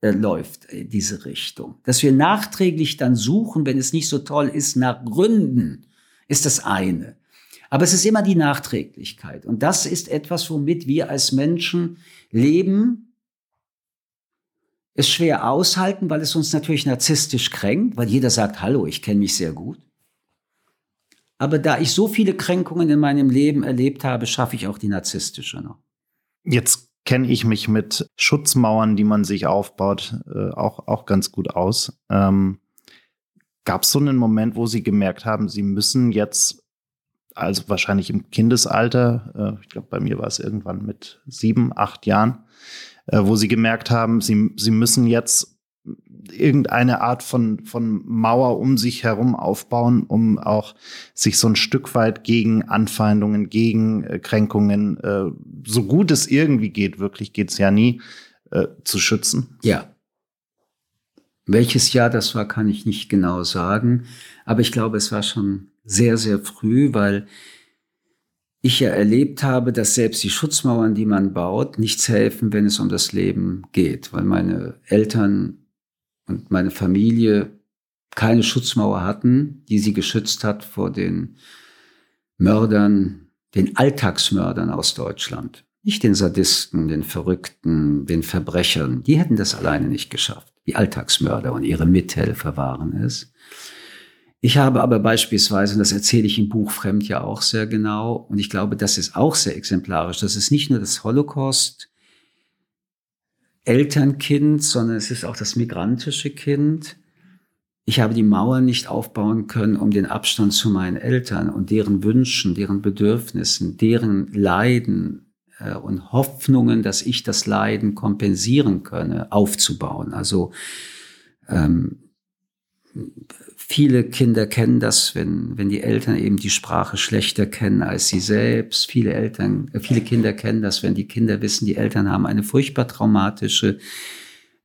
äh, läuft in diese Richtung. Dass wir nachträglich dann suchen, wenn es nicht so toll ist, nach Gründen, ist das eine. Aber es ist immer die Nachträglichkeit. Und das ist etwas, womit wir als Menschen leben, es schwer aushalten, weil es uns natürlich narzisstisch kränkt, weil jeder sagt, hallo, ich kenne mich sehr gut. Aber da ich so viele Kränkungen in meinem Leben erlebt habe, schaffe ich auch die narzisstische noch. Jetzt kenne ich mich mit Schutzmauern, die man sich aufbaut, äh, auch, auch ganz gut aus. Ähm, Gab es so einen Moment, wo Sie gemerkt haben, Sie müssen jetzt, also wahrscheinlich im Kindesalter, äh, ich glaube, bei mir war es irgendwann mit sieben, acht Jahren, wo sie gemerkt haben, sie, sie müssen jetzt irgendeine Art von, von Mauer um sich herum aufbauen, um auch sich so ein Stück weit gegen Anfeindungen, gegen äh, Kränkungen, äh, so gut es irgendwie geht, wirklich geht es ja nie, äh, zu schützen? Ja. Welches Jahr das war, kann ich nicht genau sagen. Aber ich glaube, es war schon sehr, sehr früh, weil ich ja erlebt habe, dass selbst die Schutzmauern, die man baut, nichts helfen, wenn es um das Leben geht, weil meine Eltern und meine Familie keine Schutzmauer hatten, die sie geschützt hat vor den Mördern, den Alltagsmördern aus Deutschland. Nicht den Sadisten, den Verrückten, den Verbrechern. Die hätten das alleine nicht geschafft. Die Alltagsmörder und ihre Mithelfer waren es. Ich habe aber beispielsweise, und das erzähle ich im Buch Fremd ja auch sehr genau, und ich glaube, das ist auch sehr exemplarisch, das ist nicht nur das Holocaust, Elternkind, sondern es ist auch das migrantische Kind. Ich habe die Mauer nicht aufbauen können, um den Abstand zu meinen Eltern und deren Wünschen, deren Bedürfnissen, deren Leiden äh, und Hoffnungen, dass ich das Leiden kompensieren könne, aufzubauen. Also ähm, Viele Kinder kennen das, wenn, wenn die Eltern eben die Sprache schlechter kennen als sie selbst. Viele Eltern, äh, viele Kinder kennen das, wenn die Kinder wissen, die Eltern haben eine furchtbar traumatische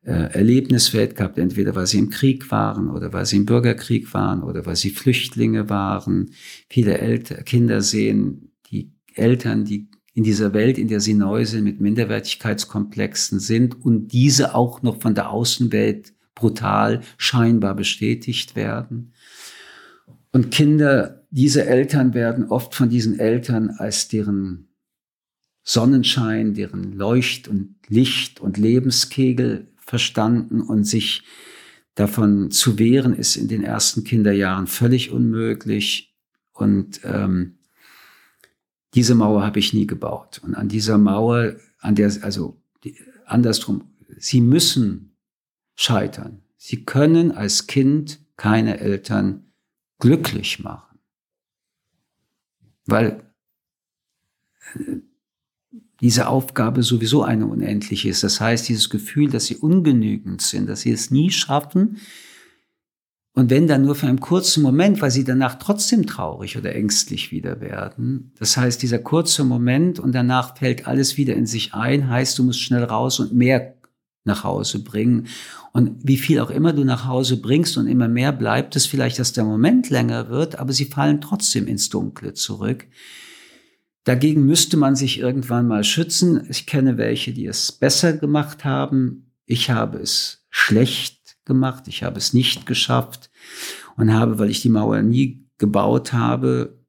äh, Erlebniswelt gehabt, entweder weil sie im Krieg waren oder weil sie im Bürgerkrieg waren oder weil sie Flüchtlinge waren. Viele Elter Kinder sehen die Eltern, die in dieser Welt, in der sie neu sind, mit Minderwertigkeitskomplexen sind und diese auch noch von der Außenwelt brutal scheinbar bestätigt werden. Und Kinder, diese Eltern werden oft von diesen Eltern als deren Sonnenschein, deren Leucht und Licht und Lebenskegel verstanden und sich davon zu wehren, ist in den ersten Kinderjahren völlig unmöglich. Und ähm, diese Mauer habe ich nie gebaut. Und an dieser Mauer, an der, also die, andersrum, sie müssen scheitern. Sie können als Kind keine Eltern glücklich machen. Weil äh, diese Aufgabe sowieso eine unendliche ist. Das heißt, dieses Gefühl, dass sie ungenügend sind, dass sie es nie schaffen, Und wenn dann nur für einen kurzen Moment, weil sie danach trotzdem traurig oder ängstlich wieder werden. Das heißt, dieser kurze Moment und danach fällt alles wieder in sich ein, heißt, du musst schnell raus und mehr nach Hause bringen. Und wie viel auch immer du nach Hause bringst und immer mehr bleibt es vielleicht, dass der Moment länger wird, aber sie fallen trotzdem ins Dunkle zurück. Dagegen müsste man sich irgendwann mal schützen. Ich kenne welche, die es besser gemacht haben. Ich habe es schlecht gemacht. Ich habe es nicht geschafft und habe, weil ich die Mauer nie gebaut habe,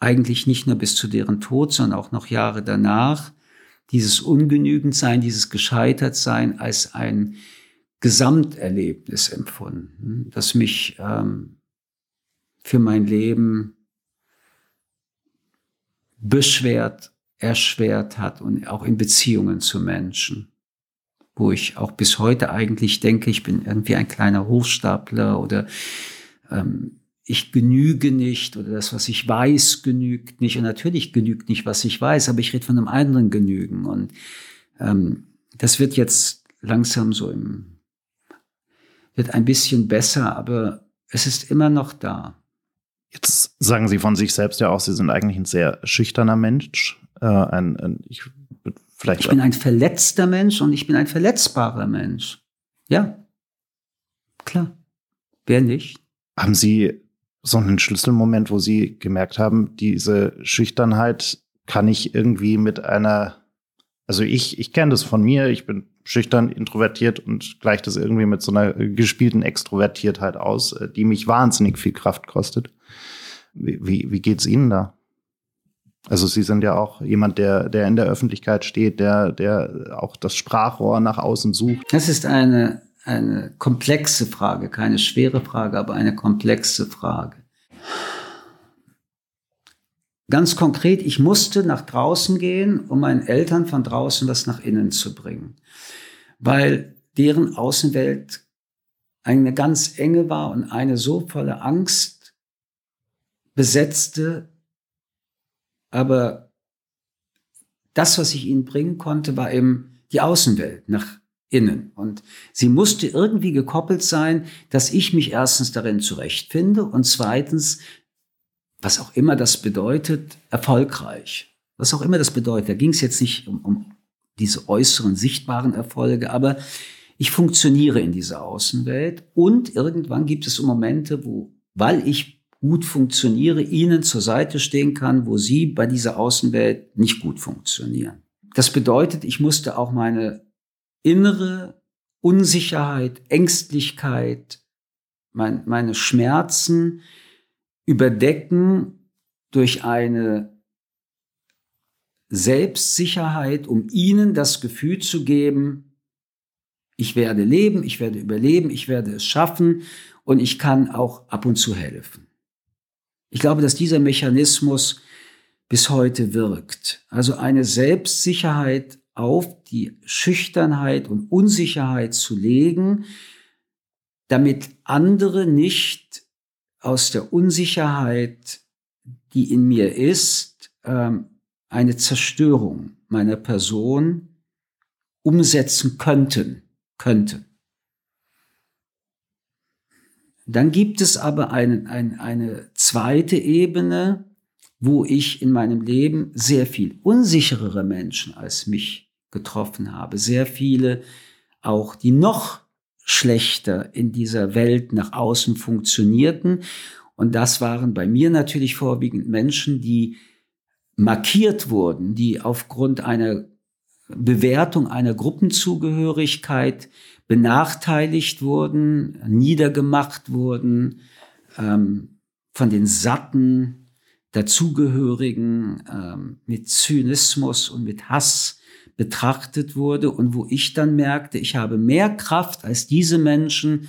eigentlich nicht nur bis zu deren Tod, sondern auch noch Jahre danach, dieses Ungenügendsein, dieses Gescheitertsein als ein Gesamterlebnis empfunden, das mich ähm, für mein Leben beschwert, erschwert hat und auch in Beziehungen zu Menschen, wo ich auch bis heute eigentlich denke, ich bin irgendwie ein kleiner Hochstapler oder ähm, ich genüge nicht oder das, was ich weiß, genügt nicht. Und natürlich genügt nicht, was ich weiß, aber ich rede von einem anderen Genügen. Und ähm, das wird jetzt langsam so im, wird ein bisschen besser, aber es ist immer noch da. Jetzt sagen Sie von sich selbst ja auch, Sie sind eigentlich ein sehr schüchterner Mensch. Äh, ein, ein, ich, vielleicht ich bin ein verletzter Mensch und ich bin ein verletzbarer Mensch. Ja, klar. Wer nicht? Haben Sie so einen Schlüsselmoment, wo Sie gemerkt haben, diese Schüchternheit kann ich irgendwie mit einer, also ich, ich kenne das von mir, ich bin schüchtern, introvertiert und gleicht das irgendwie mit so einer gespielten Extrovertiertheit aus, äh, die mich wahnsinnig viel Kraft kostet. Wie, wie, wie geht's Ihnen da? Also Sie sind ja auch jemand, der, der in der Öffentlichkeit steht, der, der auch das Sprachrohr nach außen sucht. Das ist eine eine komplexe Frage, keine schwere Frage, aber eine komplexe Frage. Ganz konkret, ich musste nach draußen gehen, um meinen Eltern von draußen was nach innen zu bringen, weil deren Außenwelt eine ganz enge war und eine so volle Angst besetzte, aber das, was ich ihnen bringen konnte, war eben die Außenwelt nach innen. Und sie musste irgendwie gekoppelt sein, dass ich mich erstens darin zurechtfinde und zweitens, was auch immer das bedeutet, erfolgreich. Was auch immer das bedeutet. Da ging es jetzt nicht um, um diese äußeren, sichtbaren Erfolge, aber ich funktioniere in dieser Außenwelt und irgendwann gibt es Momente, wo, weil ich gut funktioniere, ihnen zur Seite stehen kann, wo sie bei dieser Außenwelt nicht gut funktionieren. Das bedeutet, ich musste auch meine innere Unsicherheit, Ängstlichkeit, mein, meine Schmerzen überdecken durch eine Selbstsicherheit, um ihnen das Gefühl zu geben, ich werde leben, ich werde überleben, ich werde es schaffen und ich kann auch ab und zu helfen. Ich glaube, dass dieser Mechanismus bis heute wirkt. Also eine Selbstsicherheit auf die Schüchternheit und Unsicherheit zu legen, damit andere nicht aus der Unsicherheit, die in mir ist, ähm, eine Zerstörung meiner Person umsetzen könnten, könnten. Dann gibt es aber ein, ein, eine zweite Ebene, wo ich in meinem Leben sehr viel unsicherere Menschen als mich getroffen habe. Sehr viele auch, die noch schlechter in dieser Welt nach außen funktionierten. Und das waren bei mir natürlich vorwiegend Menschen, die markiert wurden, die aufgrund einer Bewertung einer Gruppenzugehörigkeit benachteiligt wurden, niedergemacht wurden, ähm, von den satten Dazugehörigen ähm, mit Zynismus und mit Hass betrachtet wurde und wo ich dann merkte, ich habe mehr Kraft als diese Menschen,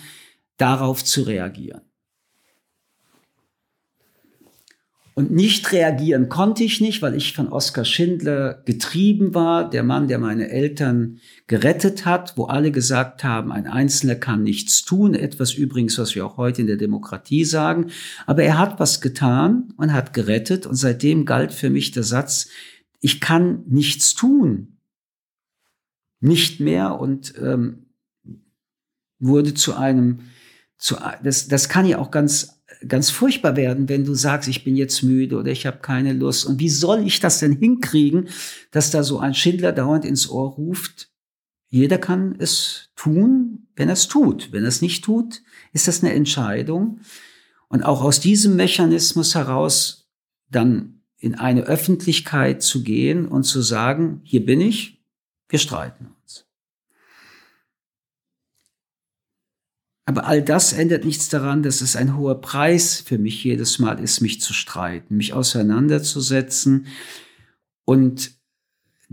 darauf zu reagieren. Und nicht reagieren konnte ich nicht, weil ich von Oskar Schindler getrieben war, der Mann, der meine Eltern gerettet hat, wo alle gesagt haben, ein Einzelner kann nichts tun, etwas übrigens, was wir auch heute in der Demokratie sagen. Aber er hat was getan und hat gerettet. Und seitdem galt für mich der Satz, ich kann nichts tun. Nicht mehr. Und ähm, wurde zu einem, zu, das, das kann ja auch ganz ganz furchtbar werden, wenn du sagst, ich bin jetzt müde oder ich habe keine Lust. Und wie soll ich das denn hinkriegen, dass da so ein Schindler dauernd ins Ohr ruft? Jeder kann es tun, wenn er es tut. Wenn er es nicht tut, ist das eine Entscheidung. Und auch aus diesem Mechanismus heraus dann in eine Öffentlichkeit zu gehen und zu sagen, hier bin ich, wir streiten uns. Aber all das ändert nichts daran, dass es ein hoher Preis für mich jedes Mal ist, mich zu streiten, mich auseinanderzusetzen und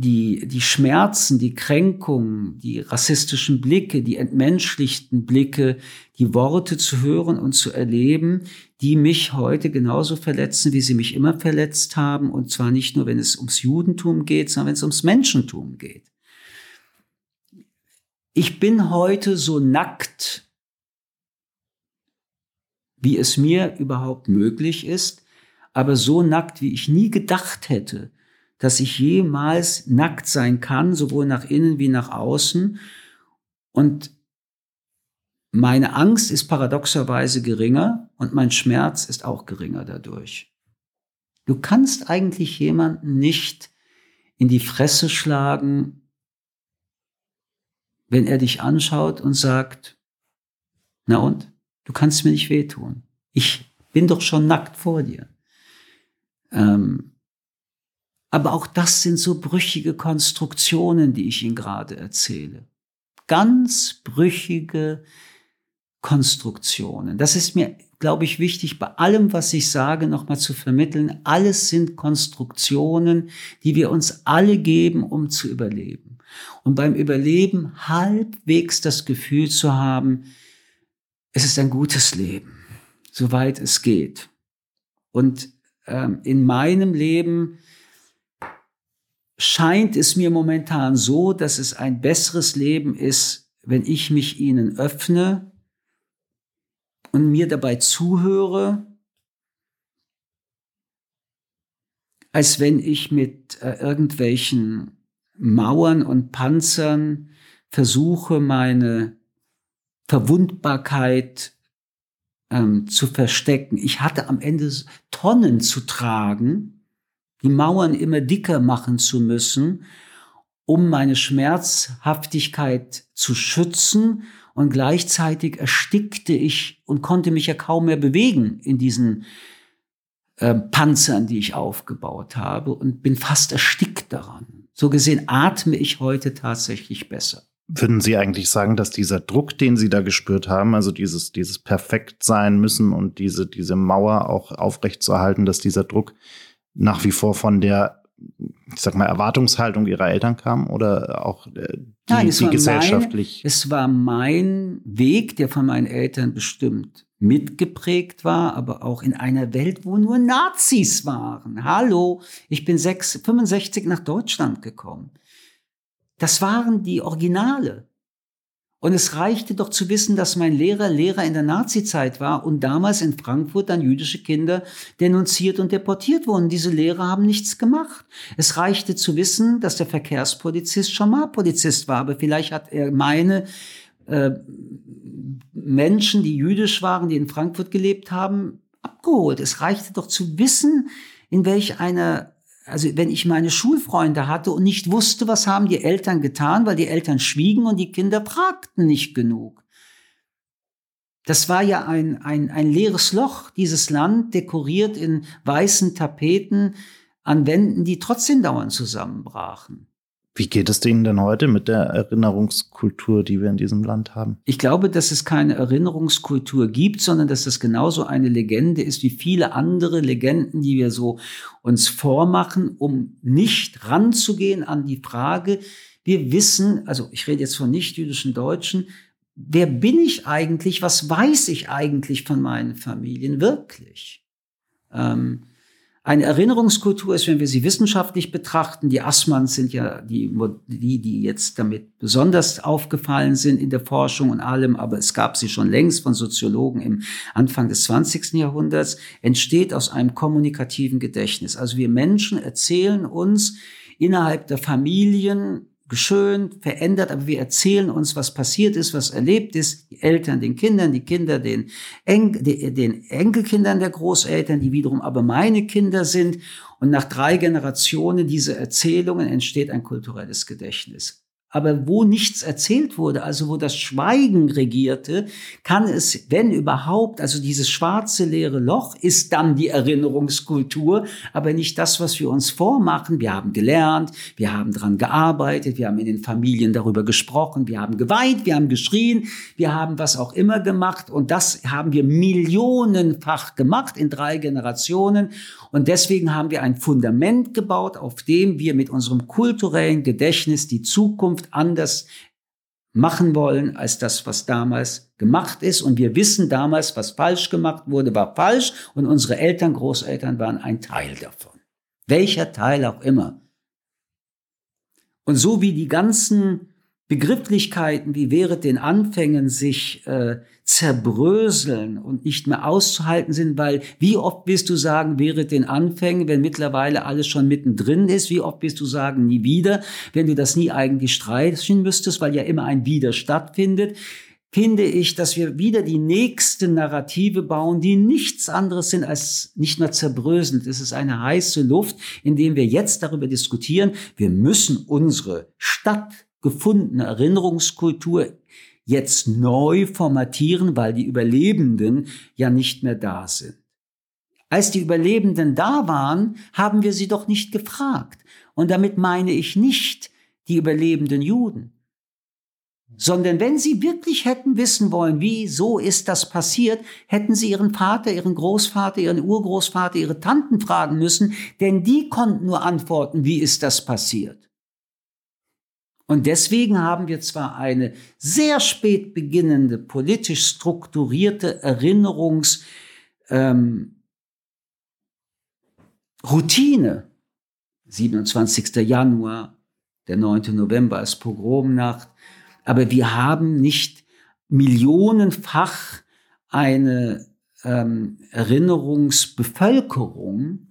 die, die Schmerzen, die Kränkungen, die rassistischen Blicke, die entmenschlichten Blicke, die Worte zu hören und zu erleben, die mich heute genauso verletzen, wie sie mich immer verletzt haben. Und zwar nicht nur, wenn es ums Judentum geht, sondern wenn es ums Menschentum geht. Ich bin heute so nackt wie es mir überhaupt möglich ist, aber so nackt, wie ich nie gedacht hätte, dass ich jemals nackt sein kann, sowohl nach innen wie nach außen. Und meine Angst ist paradoxerweise geringer und mein Schmerz ist auch geringer dadurch. Du kannst eigentlich jemanden nicht in die Fresse schlagen, wenn er dich anschaut und sagt, na und? Du kannst mir nicht wehtun. Ich bin doch schon nackt vor dir. Ähm, aber auch das sind so brüchige Konstruktionen, die ich Ihnen gerade erzähle. Ganz brüchige Konstruktionen. Das ist mir, glaube ich, wichtig, bei allem, was ich sage, nochmal zu vermitteln. Alles sind Konstruktionen, die wir uns alle geben, um zu überleben. Und beim Überleben halbwegs das Gefühl zu haben, es ist ein gutes Leben, soweit es geht. Und ähm, in meinem Leben scheint es mir momentan so, dass es ein besseres Leben ist, wenn ich mich ihnen öffne und mir dabei zuhöre, als wenn ich mit äh, irgendwelchen Mauern und Panzern versuche, meine Verwundbarkeit ähm, zu verstecken. Ich hatte am Ende Tonnen zu tragen, die Mauern immer dicker machen zu müssen, um meine Schmerzhaftigkeit zu schützen. Und gleichzeitig erstickte ich und konnte mich ja kaum mehr bewegen in diesen äh, Panzern, die ich aufgebaut habe und bin fast erstickt daran. So gesehen atme ich heute tatsächlich besser. Würden Sie eigentlich sagen, dass dieser Druck, den Sie da gespürt haben, also dieses, dieses perfekt sein müssen und diese, diese Mauer auch aufrechtzuerhalten, dass dieser Druck nach wie vor von der, ich sag mal, Erwartungshaltung Ihrer Eltern kam oder auch äh, die, Nein, es die gesellschaftlich? Mein, es war mein Weg, der von meinen Eltern bestimmt mitgeprägt war, aber auch in einer Welt, wo nur Nazis waren. Hallo, ich bin 6, 65 nach Deutschland gekommen. Das waren die Originale. Und es reichte doch zu wissen, dass mein Lehrer Lehrer in der Nazizeit war und damals in Frankfurt dann jüdische Kinder denunziert und deportiert wurden. Diese Lehrer haben nichts gemacht. Es reichte zu wissen, dass der Verkehrspolizist schon mal Polizist war, aber vielleicht hat er meine äh, Menschen, die jüdisch waren, die in Frankfurt gelebt haben, abgeholt. Es reichte doch zu wissen, in welch einer also wenn ich meine Schulfreunde hatte und nicht wusste, was haben die Eltern getan, weil die Eltern schwiegen und die Kinder fragten nicht genug. Das war ja ein, ein, ein leeres Loch, dieses Land, dekoriert in weißen Tapeten an Wänden, die trotzdem dauernd zusammenbrachen. Wie geht es denen denn heute mit der Erinnerungskultur, die wir in diesem Land haben? Ich glaube, dass es keine Erinnerungskultur gibt, sondern dass das genauso eine Legende ist wie viele andere Legenden, die wir so uns vormachen, um nicht ranzugehen an die Frage, wir wissen, also ich rede jetzt von nicht-jüdischen Deutschen, wer bin ich eigentlich, was weiß ich eigentlich von meinen Familien wirklich? Ähm, eine Erinnerungskultur ist, wenn wir sie wissenschaftlich betrachten, die Assmanns sind ja die, die, die jetzt damit besonders aufgefallen sind in der Forschung und allem, aber es gab sie schon längst von Soziologen im Anfang des 20. Jahrhunderts, entsteht aus einem kommunikativen Gedächtnis. Also wir Menschen erzählen uns innerhalb der Familien geschönt, verändert, aber wir erzählen uns, was passiert ist, was erlebt ist, die Eltern den Kindern, die Kinder den, en den Enkelkindern der Großeltern, die wiederum aber meine Kinder sind. Und nach drei Generationen dieser Erzählungen entsteht ein kulturelles Gedächtnis. Aber wo nichts erzählt wurde, also wo das Schweigen regierte, kann es, wenn überhaupt, also dieses schwarze leere Loch ist dann die Erinnerungskultur, aber nicht das, was wir uns vormachen. Wir haben gelernt, wir haben dran gearbeitet, wir haben in den Familien darüber gesprochen, wir haben geweint, wir haben geschrien, wir haben was auch immer gemacht und das haben wir millionenfach gemacht in drei Generationen und deswegen haben wir ein Fundament gebaut, auf dem wir mit unserem kulturellen Gedächtnis die Zukunft anders machen wollen als das, was damals gemacht ist. Und wir wissen damals, was falsch gemacht wurde, war falsch. Und unsere Eltern, Großeltern waren ein Teil davon. Welcher Teil auch immer. Und so wie die ganzen Begrifflichkeiten, wie während den Anfängen sich äh, zerbröseln und nicht mehr auszuhalten sind, weil wie oft wirst du sagen, während den Anfängen, wenn mittlerweile alles schon mittendrin ist, wie oft wirst du sagen, nie wieder, wenn du das nie eigentlich streichen müsstest, weil ja immer ein Wieder stattfindet, finde ich, dass wir wieder die nächste Narrative bauen, die nichts anderes sind als nicht mehr zerbröselnd. Es ist eine heiße Luft, in dem wir jetzt darüber diskutieren, wir müssen unsere Stadt gefundene Erinnerungskultur jetzt neu formatieren, weil die Überlebenden ja nicht mehr da sind. Als die Überlebenden da waren, haben wir sie doch nicht gefragt. Und damit meine ich nicht die überlebenden Juden, sondern wenn sie wirklich hätten wissen wollen, wie so ist das passiert, hätten sie ihren Vater, ihren Großvater, ihren Urgroßvater, ihre Tanten fragen müssen, denn die konnten nur antworten, wie ist das passiert. Und deswegen haben wir zwar eine sehr spät beginnende, politisch strukturierte Erinnerungsroutine, ähm, 27. Januar, der 9. November als Pogromnacht, aber wir haben nicht millionenfach eine ähm, Erinnerungsbevölkerung,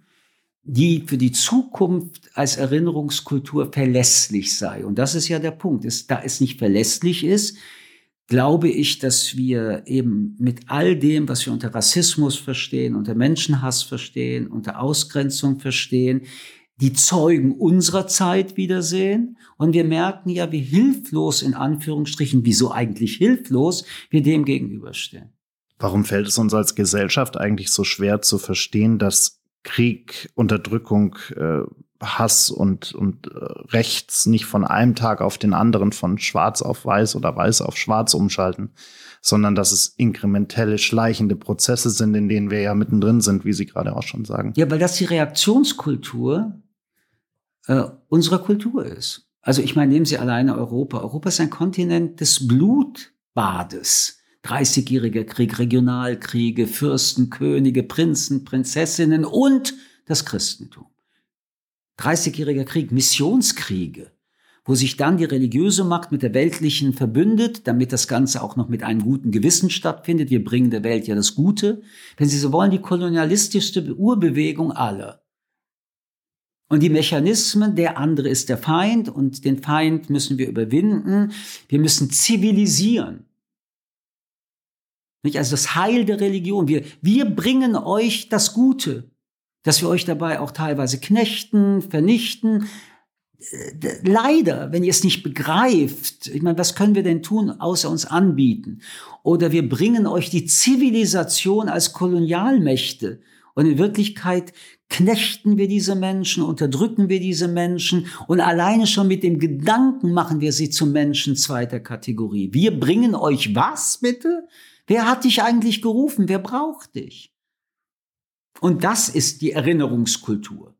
die für die Zukunft als Erinnerungskultur verlässlich sei. Und das ist ja der Punkt. Ist, da es nicht verlässlich ist, glaube ich, dass wir eben mit all dem, was wir unter Rassismus verstehen, unter Menschenhass verstehen, unter Ausgrenzung verstehen, die Zeugen unserer Zeit wiedersehen. Und wir merken ja, wie hilflos in Anführungsstrichen, wieso eigentlich hilflos, wir dem gegenüberstehen. Warum fällt es uns als Gesellschaft eigentlich so schwer zu verstehen, dass Krieg, Unterdrückung, äh, Hass und, und äh, rechts nicht von einem Tag auf den anderen von schwarz auf weiß oder weiß auf schwarz umschalten, sondern dass es inkrementelle, schleichende Prozesse sind, in denen wir ja mittendrin sind, wie Sie gerade auch schon sagen. Ja, weil das die Reaktionskultur äh, unserer Kultur ist. Also ich meine, nehmen Sie alleine Europa. Europa ist ein Kontinent des Blutbades. 30-jähriger Krieg, Regionalkriege, Fürsten, Könige, Prinzen, Prinzessinnen und das Christentum. 30-jähriger Krieg, Missionskriege, wo sich dann die religiöse Macht mit der weltlichen verbündet, damit das Ganze auch noch mit einem guten Gewissen stattfindet. Wir bringen der Welt ja das Gute. Wenn Sie so wollen, die kolonialistischste Urbewegung aller. Und die Mechanismen, der andere ist der Feind und den Feind müssen wir überwinden. Wir müssen zivilisieren. Nicht? Also das Heil der Religion. Wir, wir bringen euch das Gute, dass wir euch dabei auch teilweise knechten, vernichten. Äh, leider, wenn ihr es nicht begreift, ich meine, was können wir denn tun, außer uns anbieten? Oder wir bringen euch die Zivilisation als Kolonialmächte. Und in Wirklichkeit knechten wir diese Menschen, unterdrücken wir diese Menschen und alleine schon mit dem Gedanken machen wir sie zu Menschen zweiter Kategorie. Wir bringen euch was bitte? Wer hat dich eigentlich gerufen? Wer braucht dich? Und das ist die Erinnerungskultur.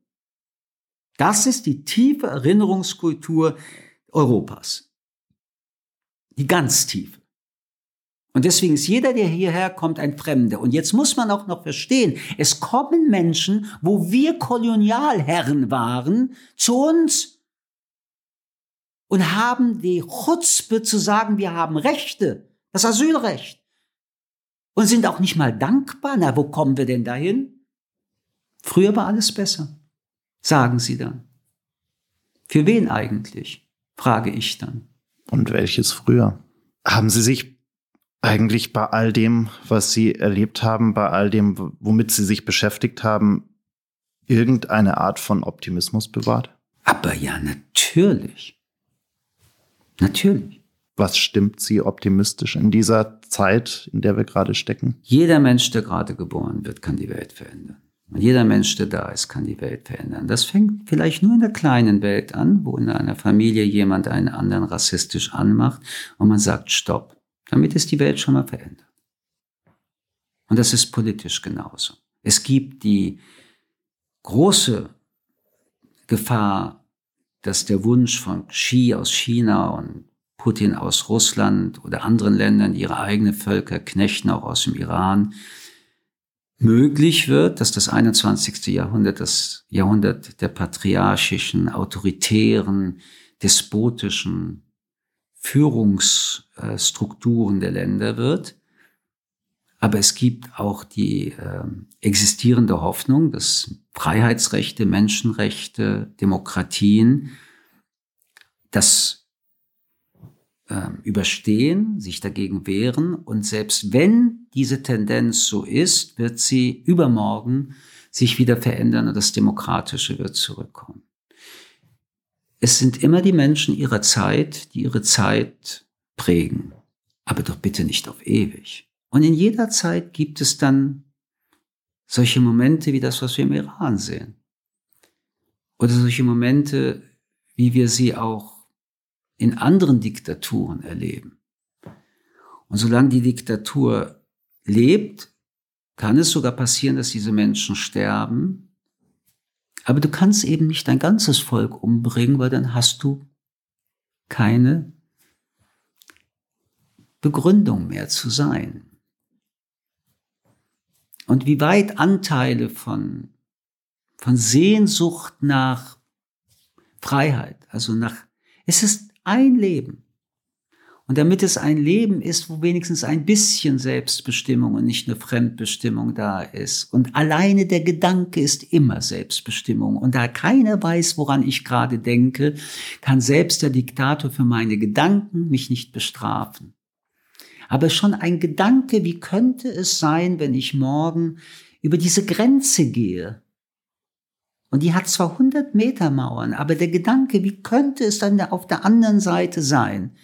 Das ist die tiefe Erinnerungskultur Europas. Die ganz tiefe. Und deswegen ist jeder, der hierher kommt, ein Fremder. Und jetzt muss man auch noch verstehen, es kommen Menschen, wo wir Kolonialherren waren, zu uns und haben die Chutzpe zu sagen, wir haben Rechte, das Asylrecht und sind auch nicht mal dankbar. Na, wo kommen wir denn dahin? Früher war alles besser, sagen sie dann. Für wen eigentlich? frage ich dann. Und welches früher? Haben Sie sich eigentlich bei all dem, was Sie erlebt haben, bei all dem, womit Sie sich beschäftigt haben, irgendeine Art von Optimismus bewahrt? Aber ja, natürlich. Natürlich. Was stimmt Sie optimistisch in dieser Zeit, in der wir gerade stecken? Jeder Mensch, der gerade geboren wird, kann die Welt verändern. Und jeder Mensch, der da ist, kann die Welt verändern. Das fängt vielleicht nur in der kleinen Welt an, wo in einer Familie jemand einen anderen rassistisch anmacht und man sagt Stopp. Damit ist die Welt schon mal verändert. Und das ist politisch genauso. Es gibt die große Gefahr, dass der Wunsch von Xi aus China und Putin aus Russland oder anderen Ländern, ihre eigenen Völker knechten, auch aus dem Iran, möglich wird, dass das 21. Jahrhundert das Jahrhundert der patriarchischen, autoritären, despotischen Führungsstrukturen der Länder wird. Aber es gibt auch die äh, existierende Hoffnung, dass Freiheitsrechte, Menschenrechte, Demokratien das äh, überstehen, sich dagegen wehren. Und selbst wenn diese Tendenz so ist, wird sie übermorgen sich wieder verändern und das Demokratische wird zurückkommen. Es sind immer die Menschen ihrer Zeit, die ihre Zeit prägen. Aber doch bitte nicht auf ewig. Und in jeder Zeit gibt es dann solche Momente wie das, was wir im Iran sehen. Oder solche Momente, wie wir sie auch in anderen Diktaturen erleben. Und solange die Diktatur lebt, kann es sogar passieren, dass diese Menschen sterben. Aber du kannst eben nicht dein ganzes Volk umbringen, weil dann hast du keine Begründung mehr zu sein. Und wie weit Anteile von, von Sehnsucht nach Freiheit, also nach, es ist ein Leben. Und damit es ein Leben ist, wo wenigstens ein bisschen Selbstbestimmung und nicht eine Fremdbestimmung da ist. Und alleine der Gedanke ist immer Selbstbestimmung. Und da keiner weiß, woran ich gerade denke, kann selbst der Diktator für meine Gedanken mich nicht bestrafen. Aber schon ein Gedanke, wie könnte es sein, wenn ich morgen über diese Grenze gehe? Und die hat zwar 100 Meter Mauern, aber der Gedanke, wie könnte es dann auf der anderen Seite sein,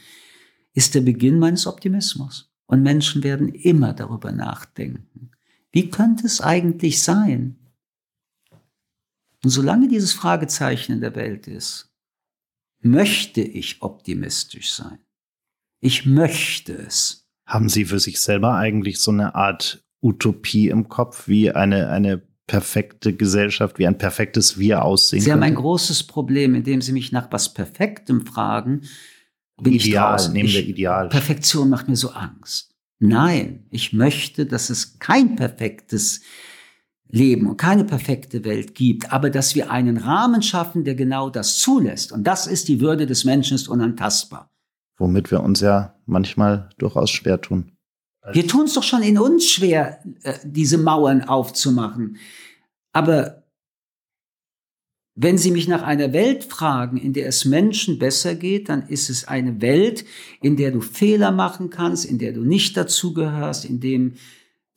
ist der Beginn meines Optimismus. Und Menschen werden immer darüber nachdenken. Wie könnte es eigentlich sein? Und solange dieses Fragezeichen in der Welt ist, möchte ich optimistisch sein. Ich möchte es. Haben Sie für sich selber eigentlich so eine Art Utopie im Kopf, wie eine, eine perfekte Gesellschaft, wie ein perfektes Wir aussehen Sie könnte? haben ein großes Problem, indem Sie mich nach was Perfektem fragen. Bin Ideal, ich nehmen wir Ideal. Perfektion macht mir so Angst. Nein, ich möchte, dass es kein perfektes Leben und keine perfekte Welt gibt, aber dass wir einen Rahmen schaffen, der genau das zulässt. Und das ist die Würde des Menschen ist unantastbar womit wir uns ja manchmal durchaus schwer tun. Wir tun es doch schon in uns schwer, äh, diese Mauern aufzumachen. Aber wenn Sie mich nach einer Welt fragen, in der es Menschen besser geht, dann ist es eine Welt, in der du Fehler machen kannst, in der du nicht dazugehörst, in dem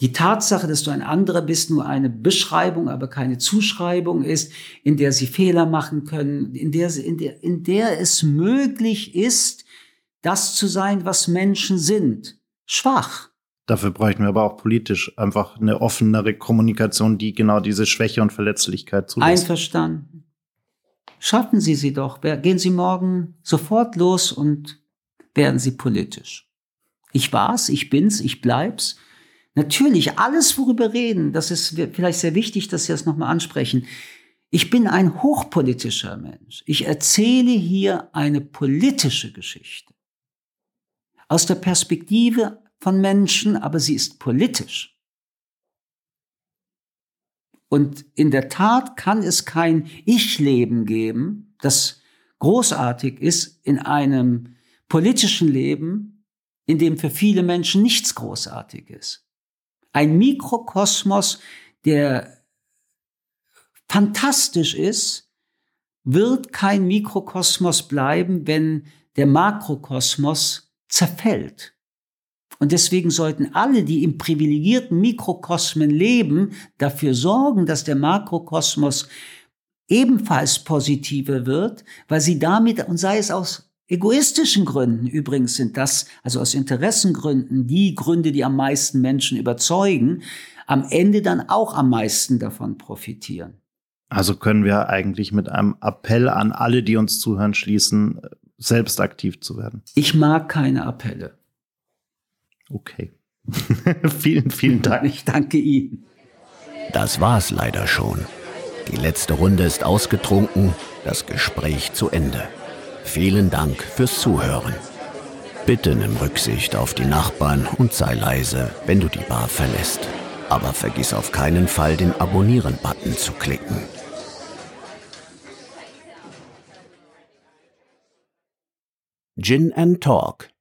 die Tatsache, dass du ein anderer bist, nur eine Beschreibung, aber keine Zuschreibung ist, in der sie Fehler machen können, in der, in der, in der es möglich ist, das zu sein, was Menschen sind. Schwach. Dafür bräuchten wir aber auch politisch einfach eine offenere Kommunikation, die genau diese Schwäche und Verletzlichkeit zulässt. Einverstanden. Schaffen Sie sie doch. Gehen Sie morgen sofort los und werden Sie politisch. Ich war's, ich bin's, ich bleib's. Natürlich, alles, worüber reden, das ist vielleicht sehr wichtig, dass Sie das nochmal ansprechen. Ich bin ein hochpolitischer Mensch. Ich erzähle hier eine politische Geschichte aus der Perspektive von Menschen, aber sie ist politisch. Und in der Tat kann es kein Ich-Leben geben, das großartig ist in einem politischen Leben, in dem für viele Menschen nichts großartig ist. Ein Mikrokosmos, der fantastisch ist, wird kein Mikrokosmos bleiben, wenn der Makrokosmos zerfällt. Und deswegen sollten alle, die im privilegierten Mikrokosmen leben, dafür sorgen, dass der Makrokosmos ebenfalls positiver wird, weil sie damit, und sei es aus egoistischen Gründen, übrigens sind das, also aus Interessengründen, die Gründe, die am meisten Menschen überzeugen, am Ende dann auch am meisten davon profitieren. Also können wir eigentlich mit einem Appell an alle, die uns zuhören, schließen, selbst aktiv zu werden. Ich mag keine Appelle. Okay. vielen, vielen Dank. Ich danke Ihnen. Das war's leider schon. Die letzte Runde ist ausgetrunken, das Gespräch zu Ende. Vielen Dank fürs Zuhören. Bitte nimm Rücksicht auf die Nachbarn und sei leise, wenn du die Bar verlässt. Aber vergiss auf keinen Fall, den Abonnieren-Button zu klicken. Gin and Talk